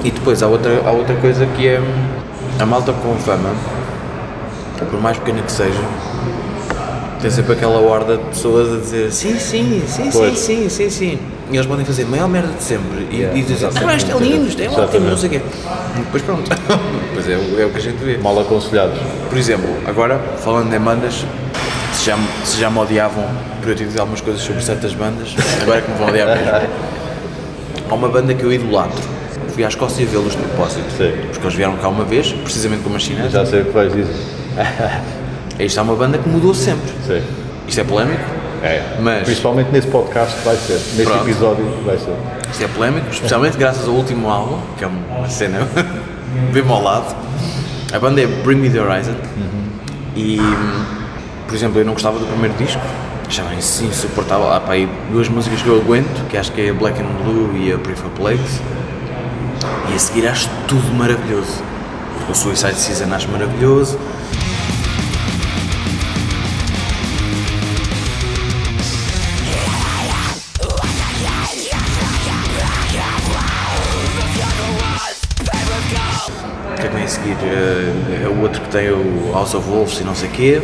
E depois há outra, há outra coisa que é a malta com fama, por mais pequena que seja, tem sempre aquela horda de pessoas a dizer sim, sim, sim, sim, Pois. sim, sim, sim. E eles podem fazer a maior merda de sempre e, Yeah, e dizer, ah, isto é lindo, isto é ótimo, não sei o quê. Depois pronto. pois é, o- é o que a gente vê. Mal aconselhados. Por exemplo, agora, falando em bandas, se já, se já me odiavam por eu ter dito algumas coisas sobre certas bandas, agora é que me vão odiar mesmo. Há uma banda que eu idolatro. Fui à Escócia vê-los de propósito. Sim. Porque eles vieram cá uma vez, precisamente como a China. Já sei o que vais dizer. Isto é uma banda que mudou sempre. Sim. Isto é polémico? É. Mas- Principalmente nesse podcast vai ser. Nesse Pronto. episódio vai ser. Isto é polémico, especialmente graças ao último álbum, que é uma cena bem ao lado. A banda é Bring Me The Horizon. E, hum, por exemplo, eu não gostava do primeiro disco. Achava isso insuportável. Há para aí duas músicas que eu aguento, que acho que é a Black and Blue e a Prefer Plagues. E a seguir acho tudo maravilhoso. O Suicide Season acho maravilhoso. Seguir? Eh, É o outro que tem o House of Wolves e não sei o quê.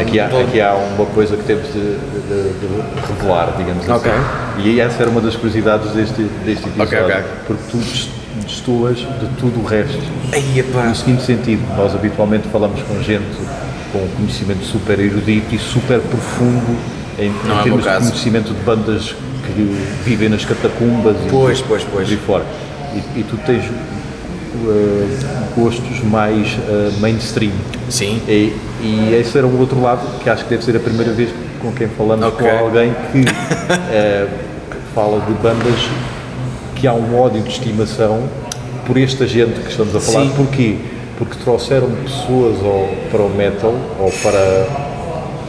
Aqui há, aqui há uma coisa que temos de, de- de revelar, digamos Ok. assim. E essa era uma das curiosidades deste, deste episódio. Ok, ok. Porque tu des- destoas de tudo o resto. Aí. No seguinte sentido, nós habitualmente falamos com gente com conhecimento super erudito e super profundo em, em Não é o termos de conhecimento de bandas que vivem nas catacumbas e Pois, pois, pois. por aí fora. E, e tu tens uh, gostos mais uh, mainstream. Sim. E, e esse era o outro lado que acho que deve ser a primeira vez com quem falamos Ok. com alguém que eh, fala de bandas que há um ódio de estimação por esta gente que estamos a falar. Sim. Porquê? Porque trouxeram pessoas ao, para o metal ou para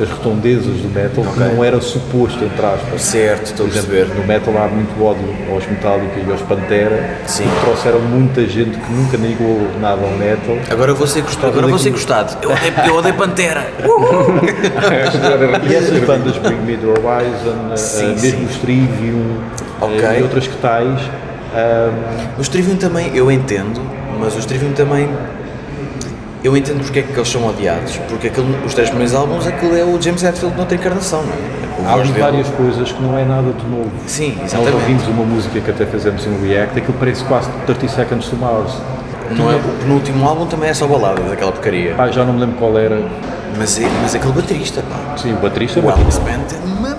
as redondezas do metal Ok. que não era suposto, entre aspas. Certo, estou a Por exemplo, perceber. no metal há muito ódio aos Metallica e aos Pantera. Sim. E trouxeram muita gente que nunca ligou nada ao metal. Agora vou ser gostado. Agora vou ser gostado. Eu odeio, eu odeio Pantera. E essas bandas Bring Me The Horizon, eh, Sim, eh, mesmo os Trivium eh, Ok. e outras que tais, ahm, Os Trivium também, eu entendo, mas os Trivium também. Eu entendo porque é que eles são odiados. Porque aquele, os três primeiros álbuns, aquilo é o James Hetfield noutra encarnação, não é? O há ali várias coisas que não é nada de novo. Sim, Nós exatamente. ouvimos uma música que até fizemos um react, aquilo parece quase 30 Seconds to Mars. Não é, o penúltimo álbum também é só baladas, aquela porcaria. Pá, já não me lembro qual era. Mas, é, mas aquele baterista, pá. Sim, o baterista. O Alex Band é uma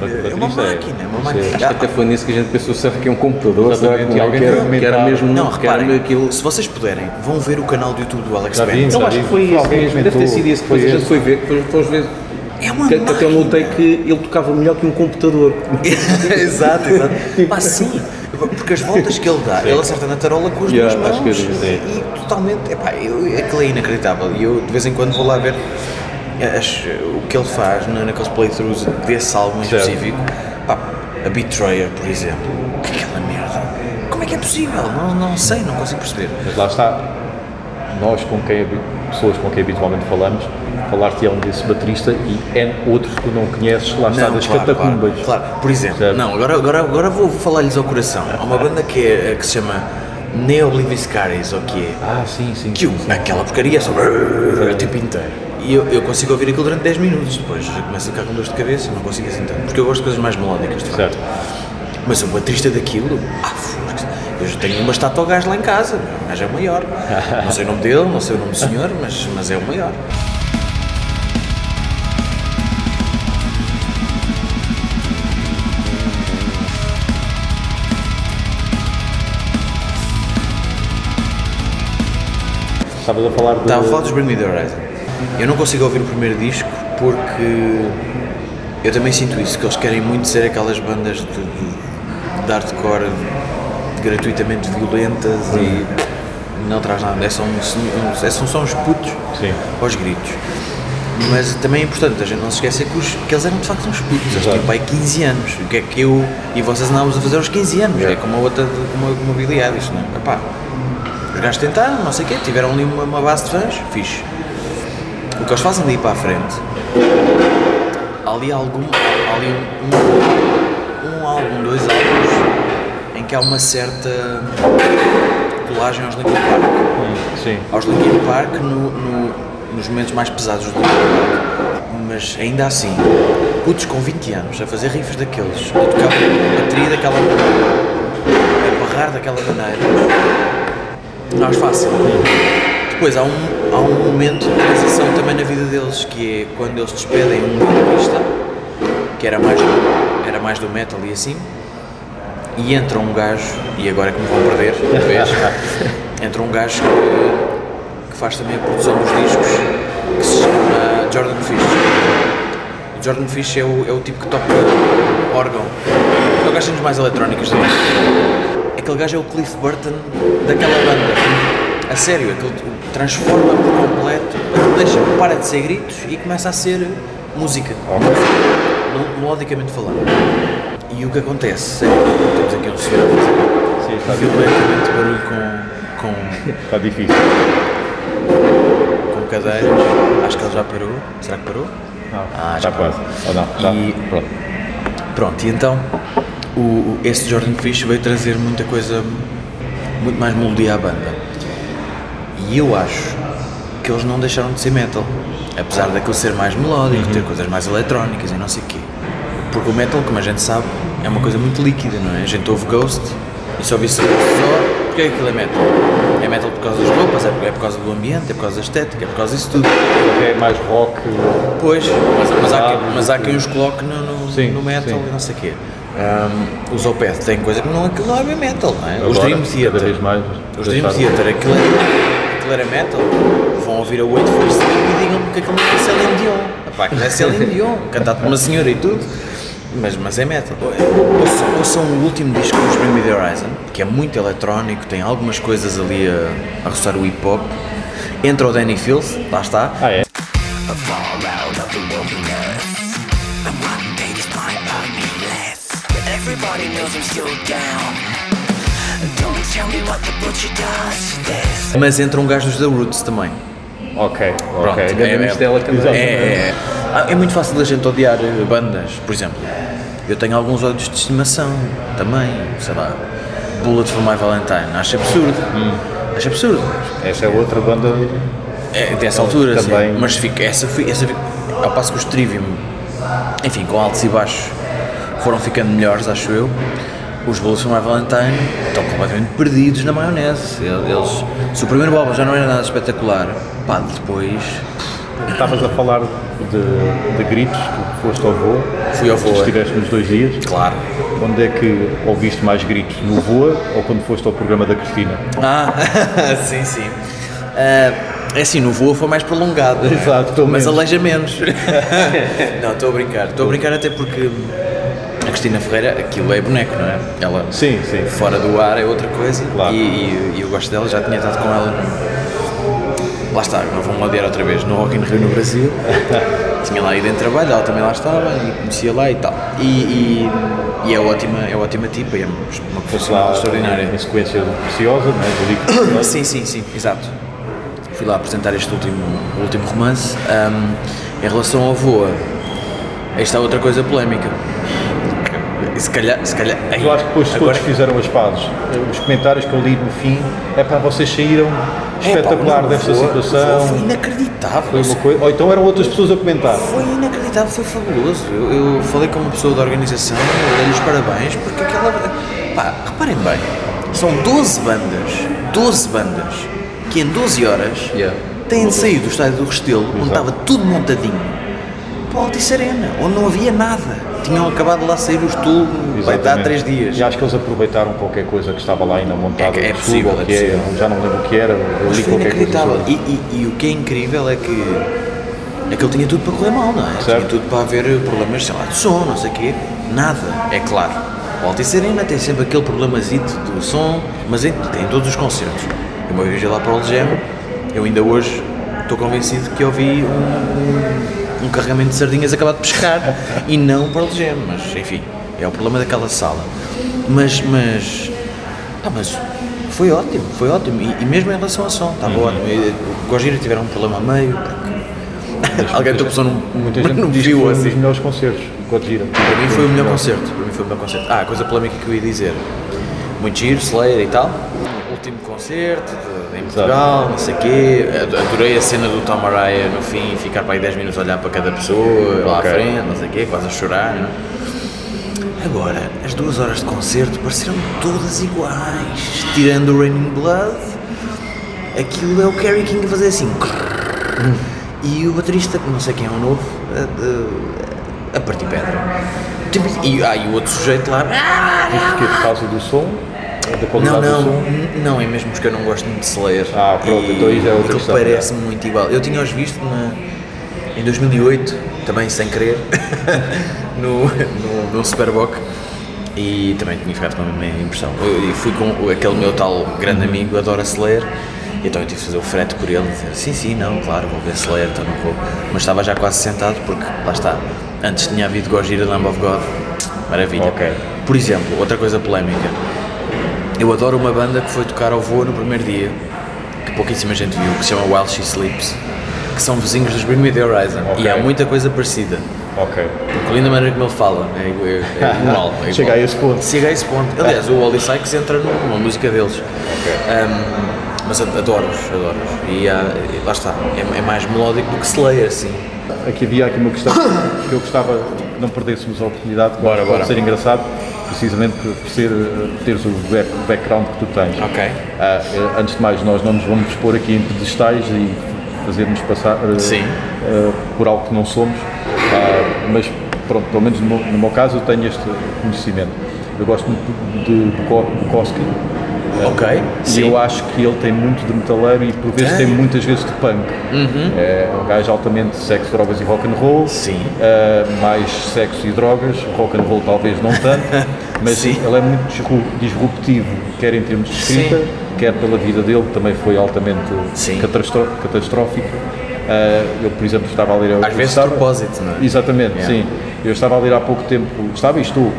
máquina. Ba- É uma é- máquina, é uma sim. máquina. Acho que até foi nisso que a gente pensou, será que é um computador? Será que não? alguém Que era, mesmo, Não, reparem, aquilo. se vocês puderem, vão ver o canal do YouTube do Alex vi, Eu acho que foi isso deve ter sido isso que a gente foi ver, depois ver. É uma Que, que até eu máquina. notei que ele tocava melhor que um computador. exato, exato. Pá, sim, porque as voltas que ele dá, ele acerta na tarola com as Yeah, duas acho mãos. que é e, e totalmente, epá, eu, aquilo é inacreditável. E eu de vez em quando vou lá ver as- o que ele faz na- naqueles playthroughs desse álbum em Certo. específico. Pá, a Betrayer, por exemplo. Aquela merda. Como é que é possível? Não, não sei, não consigo perceber. Mas lá está, nós com quem, pessoas com quem habitualmente falamos, falar-te-ão desse baterista e N outros que tu não conheces, lá está, das claro, catacumbas. Claro, claro. Por exemplo, Certo. não, agora, agora, agora vou falar-lhes ao coração. Há uma banda que, é, que se chama Neobliviscaris, ou que é. Ah, sim, sim. Que sim, sim. aquela porcaria é só o tempo inteiro. E eu, eu consigo ouvir aquilo durante 10 minutos, depois já começo a ficar com dor de cabeça, não consigo assim tanto. Porque eu gosto de coisas mais melódicas, de facto. Certo. Mas o baterista daquilo, ah, eu já tenho uma estátua ao gajo lá em casa, o gajo é o maior. Não sei o nome dele, não sei o nome do senhor, mas, mas é o maior. Estavas a falar de... Estava a falar dos Bring Me The Horizon. Eu não consigo ouvir o primeiro disco porque eu também sinto isso, que eles querem muito ser aquelas bandas de, de, de hardcore gratuitamente violentas e não traz nada, é só, um, é só, são uns putos Sim. aos gritos. Mas também é importante a gente não se esquecer que, os- que eles eram de facto uns putos, eles tinham pai 15 anos, o que é que eu e vocês andávamos a fazer aos 15 anos, é como a outra, como como a Billie Eilish, não é? Epá, os gajos tentaram, não sei o quê, tiveram ali uma, uma base de fãs, fixe. O que eles fazem ali para a frente, há ali algum, há ali um, um, um álbum, dois álbuns, em que há uma certa colagem aos Linkin Park. Hum, Sim. Aos Linkin Park no- no- nos momentos mais pesados do Linkin Park. Mas ainda assim, putos com 20 anos a fazer riffs daqueles, a tocar bateria daquela maneira, a barrar daquela maneira, não é fácil. Depois há um, há um momento de transição também na vida deles, que é quando eles despedem um guitarrista, que era mais, do- era mais do metal e assim, e entra um gajo, e agora é que me vão perder, vez, entra um gajo que, que faz também a produção dos discos, que se chama Jordan Fish. O Jordan Fish é o, é o tipo que toca órgão. É o gajo mais eletrónicas também. Aquele gajo é o Cliff Burton daquela banda. A sério, aquele o transforma por completo, deixa, para de ser gritos e começa a ser música. Mel- Melodicamente falando. E o que acontece é que temos aqui um senhor a fazer Sim, está, violentamente barulho com, com, está difícil. com cadeiras. Acho que ele já parou. Será que parou? Ah, já quase. Ou não, está. E- Pronto. Pronto, e então o, o- esse Jordan Fish veio trazer muita coisa, muito mais melodia à banda. E eu acho que eles não deixaram de ser metal, apesar daquilo ser mais melódico, ter coisas mais eletrónicas e não sei o quê. Porque o metal, como a gente sabe, é uma coisa muito líquida, não é? A gente ouve Ghost e só ouve só, porque é que aquilo é metal? É metal por causa das roupas, é por, é por causa do ambiente, é por causa da estética, é por causa disso tudo. É mais rock. Pois, mas, mas, há, quem, mas há quem os coloque no, no, Sim, no metal sim. e não sei o quê. Um, os Opeth têm coisa que não, aquilo não é metal, não é? os Agora, Dream Cada Theater. mais. Os Dream Theater, aquilo era, aquilo era metal. Vão ouvir a Wait for Sleep e digam-me que aquilo não é Celine Dion. Epá, aquilo é Celine Dion, cantado por uma senhora e tudo. Mas, mas é metal. Ouçam, ouçam o último disco dos Bring Me The Horizon, que é muito eletrónico, tem algumas coisas ali a, a roçar o hip hop. Entra o Danny Filth, lá está. Ah, é? everybody knows I'm still down. Mas entra um gajo dos The Roots também. Ok, Pronto, ok. é, é, também. Exato. é, é, Ah, é muito fácil da gente odiar eh, bandas, por exemplo. Eu tenho alguns ódios de estimação também, sei lá. Bullet for My Valentine, acho absurdo. Acho absurdo. Essa é outra banda. É, dessa altura, Também. sim. Mas fica, essa foi. Essa, fica- ao passo que os Trivium, enfim, com altos e baixos, foram ficando melhores, acho eu. Os Bullet for My Valentine estão completamente perdidos na maionese. Eles, se o primeiro álbum já não era nada espetacular, pá, depois Estavas a falar de, de gritos, tu foste ao voo. Fui ao Voa. Estiveste nos dois dias. Claro. Onde é que ouviste mais gritos? No Voa ou quando foste ao programa da Cristina? Ah, sim, sim. Ah, É assim, no voo foi mais prolongado. é? Exato, mas menos. aleija menos. não, estou a brincar. Estou a brincar até porque Cristina Ferreira, aquilo é boneco, não é? Ela Sim, sim. fora do ar é outra coisa. Claro. E, e- e eu gosto dela, já tinha estado com ela. Lá está, não vou-me odiar outra vez no Rock in Rio no Brasil. tinha lá ido em trabalho, ela também lá estava e conhecia lá e tal. E, e, e é ótima, é ótima tipa, e é uma Lá, profissional extraordinária. Em sequência preciosa, não é? do livro. Sim, sim, sim, exato. Fui lá apresentar este último, último romance. Ahm, em relação ao Voa, esta é outra coisa polémica. Se calhar, se calhar. Eu acho que depois agora- todos fizeram as pazes. Os comentários que eu li no fim é para vocês saíram É, espetacular pá, desta Voa- situação. Voa Foi inacreditável. Foi uma coisa- Ou então eram outras pessoas a comentar. Foi inacreditável, foi fabuloso. Eu, eu falei com uma pessoa da organização, dei-lhe os parabéns, porque aquela. Pá, reparem bem, são 12 bandas, 12 bandas, que em 12 horas Yeah. têm de sair do estádio do Restelo, onde Exato. estava tudo montadinho, para o Altice Arena, onde não havia nada. Tinham acabado de lá sair os tubos, vai estar. 3 dias. E acho que eles aproveitaram qualquer coisa que estava lá ainda montada. É que é no sul, possível, ou é que é, possível. já não lembro o que era. Eu li qualquer coisa. E, e- e o que é incrível é que aquilo tinha tudo para correr mal, não é? Tinha Certo. tudo para haver problemas, sei lá, de som, não sei o quê. Nada, é claro. O Altice Arena tem sempre aquele problemazito do som, mas em- tem em todos os concertos. Eu uma vez lá para o Algem, eu ainda hoje estou convencido que ouvi um, um, um carregamento de sardinhas acabado de pescar e não para o Algem, mas enfim, é o problema daquela sala. Mas, mas ah, mas foi ótimo, foi ótimo. E, e mesmo em relação ao som, estava Uhum. ótimo. E, O Gojira tiveram um problema a meio, porque alguém tropeçou num, Muita gente que fio foi um dos assim. melhores concertos. Godzilla. Para mim foi o melhor concerto. Para mim foi o melhor concerto. Ah, a coisa polémica que eu ia dizer. Muito giro, Slayer e tal. Último concerto de- em Portugal, não sei o quê. Ad- Adorei a cena do Tom Araya no fim, ficar para aí 10 minutos a olhar para cada pessoa, lá Ok. à frente, não sei o quê, quase a chorar. Não? é? Agora, as duas horas de concerto pareceram todas iguais. Tirando o Raining Blood, aquilo é o Kerry King a fazer assim. E o baterista, que não sei quem é o novo, a, a- a partir pedra. Tipo, E, ah, e o outro sujeito lá. Porque por causa do som, da Não, qualidade não, do som. não, é mesmo porque eu não gosto muito de Slayer. Ah, pronto, E então isso é outra aquilo questão, parece muito igual. Eu tinha-os visto na, em 2008, também sem querer, no, no, no Superboc. E também tinha ficado com a mesma impressão. Eu, e fui com aquele meu tal grande Uhum. amigo, adora Slayer, então eu tive que fazer o frete por ele, dizer sim, sim, não, claro, vou ver Slayer, então não vou. Mas estava já quase sentado porque, lá está, antes tinha havido Gojira Lamb of God, maravilha. Ok. Por exemplo, outra coisa polémica, eu adoro uma banda que foi tocar ao voo no primeiro dia, que pouquíssima gente viu, que se chama While She Sleeps, que são vizinhos dos Bring Me The Horizon, Ok. e há muita coisa parecida. Ok. Incluindo a maneira como ele fala, é, é, é igual. É Chega a esse ponto. Chega a esse ponto. Aliás, o Wally Sykes entra numa música deles. Um, mas ad- adoro-os, adoro-os. E há- lá está, é, é mais melódico do que Slayer, sim. Aqui havia aqui uma questão que eu gostava não perdêssemos a oportunidade que Bora, pode bora. ser engraçado, precisamente por ser, eh, teres o back- o background que tu tens. Ok. Eh, antes de mais, nós não nos vamos expor aqui em pedestais e fazermos passar eh, por algo que não somos, Ah, mas pronto, pelo menos no meu, no meu caso eu tenho este conhecimento. Eu gosto muito de Buko- Bukowski Ok, e sim. eu acho que ele tem muito de metaleiro e por vezes Tem. tem muitas vezes de punk. É um gajo altamente sexo, drogas e rock and roll. Uhum. Sim. Uh, mais sexo e drogas, rock and roll talvez não tanto, mas Sim. ele é muito disru- disruptivo, quer em termos de escrita, Sim. quer pela vida dele, que também foi altamente catastrófica. Uh, eu, por exemplo, estava a ler... Às vezes estava- propósito, não é? Exatamente, Yeah. sim. Eu estava a ler há pouco tempo, estava e estou, uh,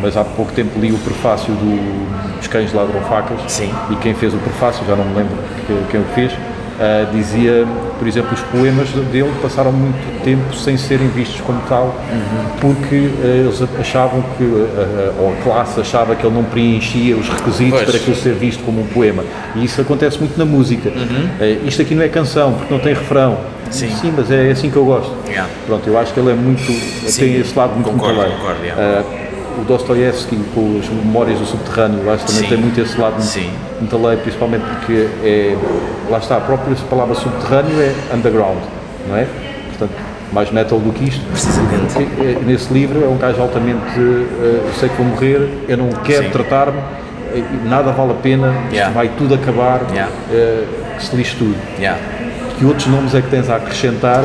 mas há pouco tempo li o prefácio do Os Cães Ladram Facas. Sim. E quem fez o prefácio, já não me lembro que- quem o fez, uh, dizia, por exemplo, os poemas dele passaram muito tempo sem serem vistos como tal, porque uh, eles achavam que, uh, ou a classe achava que ele não preenchia os requisitos Pois. para aquilo ser visto como um poema. E isso acontece muito na música. Uh, isto aqui não é canção, porque não tem refrão. Sim. Sim, mas é assim que eu gosto. Yeah. Pronto, eu acho que ele é muito. tem esse lado muito concordo, concordo, yeah. O Dostoiévski, com as Memórias do Subterrâneo, que também Sim. tem muito esse lado Sim. metaleiro, principalmente porque é. Lá está, a própria palavra subterrâneo é underground, não é? Portanto, mais metal do que isto. Precisamente. E, Nesse livro é um gajo altamente. eu sei que vou morrer, eu não quero tratar-me. e nada vale a pena, isto Yeah. vai tudo acabar, Yeah. eh, que se lixe tudo. Yeah. Que outros nomes é que tens a acrescentar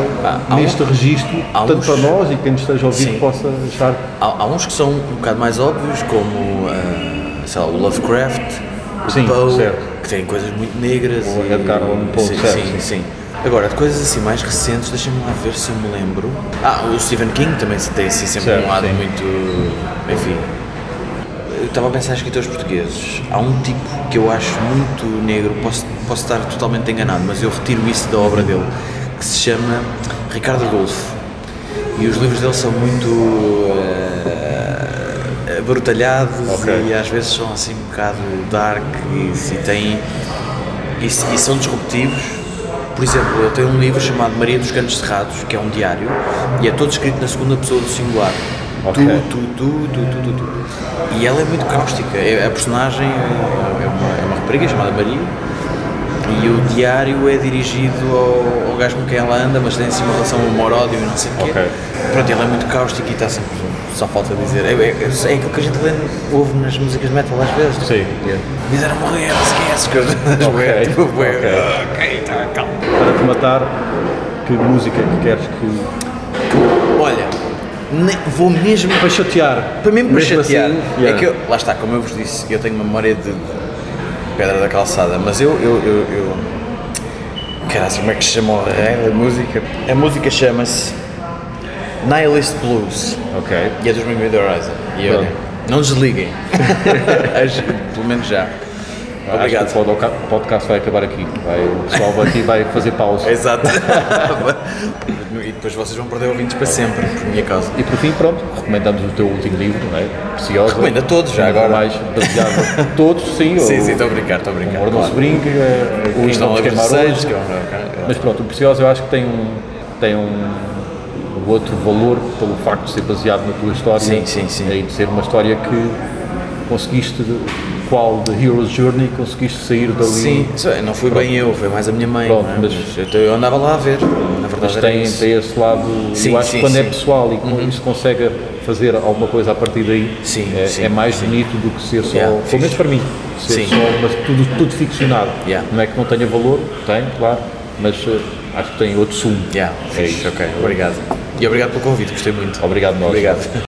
há neste um- registro, há tanto uns- para nós e quem nos esteja a ouvir Sim. possa achar Há, há uns que são um bocado mais óbvios, como ah, sei lá, o Lovecraft, o Sim, Poe, certo. que tem coisas muito negras. O e- Edgar Allan Poe, sim, certo, sim, sim. sim. Agora, de coisas assim mais recentes, deixa-me lá ver se eu me lembro. Ah, o Stephen King também tem assim sempre Certo, um lado sim. muito. Enfim. Eu estava a pensar em escritores portugueses. Há um tipo que eu acho muito negro, posso, posso estar totalmente enganado, mas eu retiro isso da obra dele, que se chama Ricardo Adolfo. E os livros dele são muito eh, abrutalhados Ok. e às vezes são assim um bocado dark e, e têm e, e são disruptivos. Por exemplo, eu tenho um livro chamado Maria dos Cantos Cerrados, que é um diário, e é todo escrito na segunda pessoa do singular. Ok. Tu, tu, tu, tu, tu, tu, tu. E ela é muito cáustica. É- A personagem é é uma, é uma rapariga chamada Maria, e o diário é dirigido ao, ao gajo com quem ela anda, mas tem assim uma relação amor-ódio e não sei o quê. Ok. Pronto, ela é muito cáustica e está sempre. Só falta dizer. É, é, é aquilo que a gente lê, ouve nas músicas de metal às vezes. tipo, Sim. Fizeram morrer, esquece coisas. Ok, Tipo, ok. ok, tá, calma. para te matar, que música que queres que. Olha, ne- vou mesmo Para chatear. para mesmo para chatear. assim, É yeah. que eu, lá está, como eu vos disse, eu tenho uma memória de pedra da calçada, mas eu. eu, eu, eu Caralho, como é que se chama o rei da música? A música chama-se Nihilist Blues Ok. e é dos Bring Me the Horizon. E Pronto. não desliguem. Pelo menos já. Obrigado. Acho que o podca- podcast vai acabar aqui. Vai, o pessoal aqui vai fazer pausa. Exato. e depois vocês vão perder ouvintes para sempre, por minha causa. E por fim, pronto, recomendamos o teu último livro, não é? Preciosa. Recomendo a todos, já agora. Mais baseado. todos, sim. Sim, sim, estou a brincar, estou a O brincar. amor não se claro. brinca, é, O queimar desejos, hoje. que é um-. Mas pronto, o Preciosa eu acho que tem um, tem um outro valor pelo facto de ser baseado na tua história Sim, sim, sim. e de ser uma história que conseguiste, qual de Hero's Journey, conseguiste sair dali. Sim, é, não fui bem eu, foi mais a minha mãe. Pronto, é? mas- eu, eu andava lá a ver, na Mas verdade era tem, tem esse lado, Sim, eu acho sim, que quando é sim. pessoal e quando isso consegue fazer alguma coisa a partir daí, Sim, é, sim, é mais bonito do que ser só, Yeah, pelo menos para mim, ser Sim. só, mas tudo, tudo ficcionado. Yeah. Não é que não tenha valor, tem, claro, mas eh, acho que tem outro sumo. Yeah, É isso. ok, obrigado. E obrigado pelo convite, gostei muito. Obrigado, nós. Obrigado.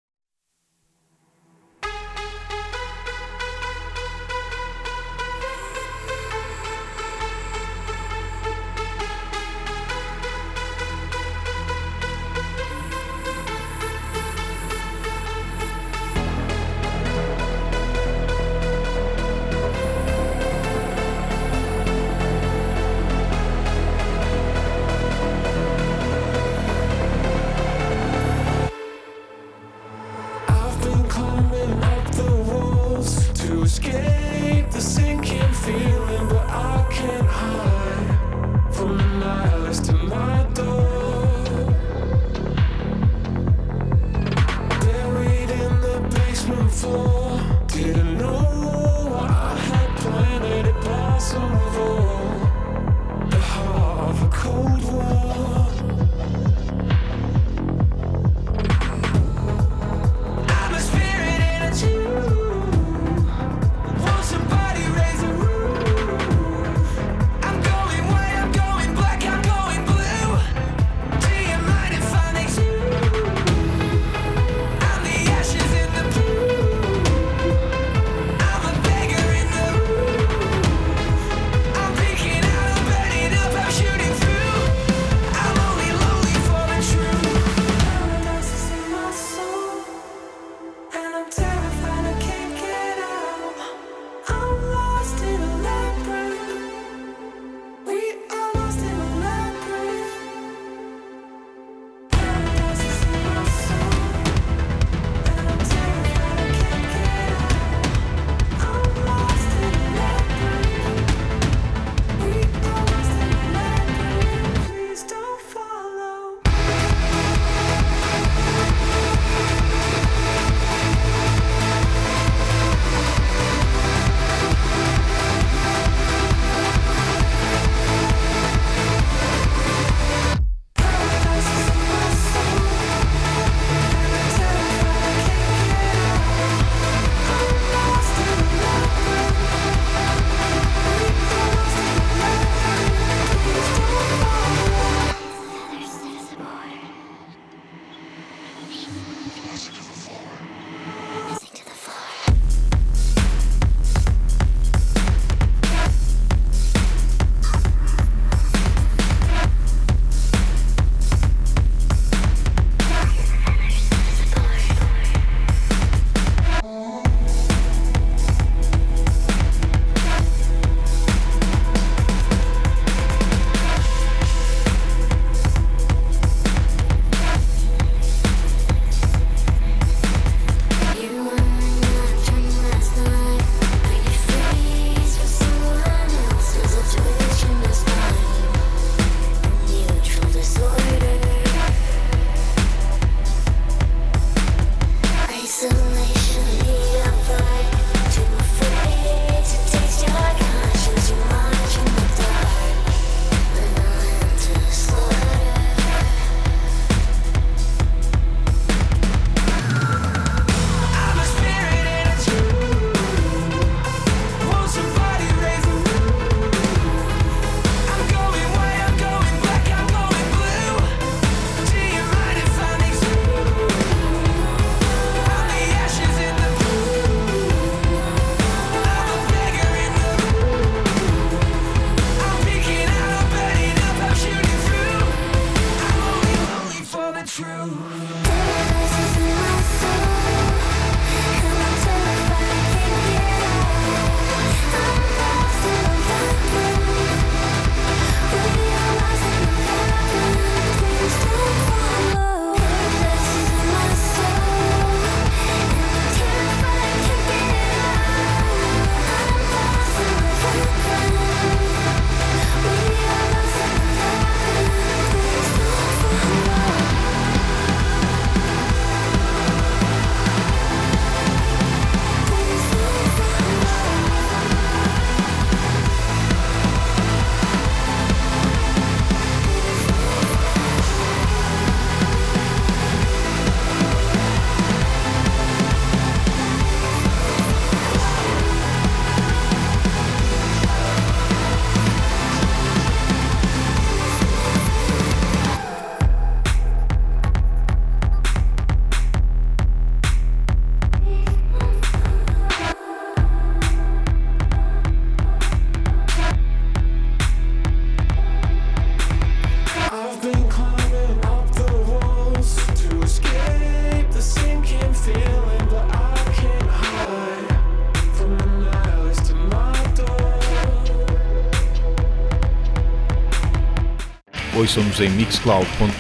Ouçam-nos em mixcloud.com.br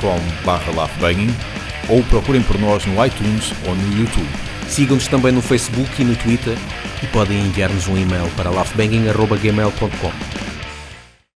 ou procurem por nós no iTunes ou no YouTube. Sigam-nos também no Facebook e no Twitter e podem enviar-nos um e-mail para laughbanging.gmail.com.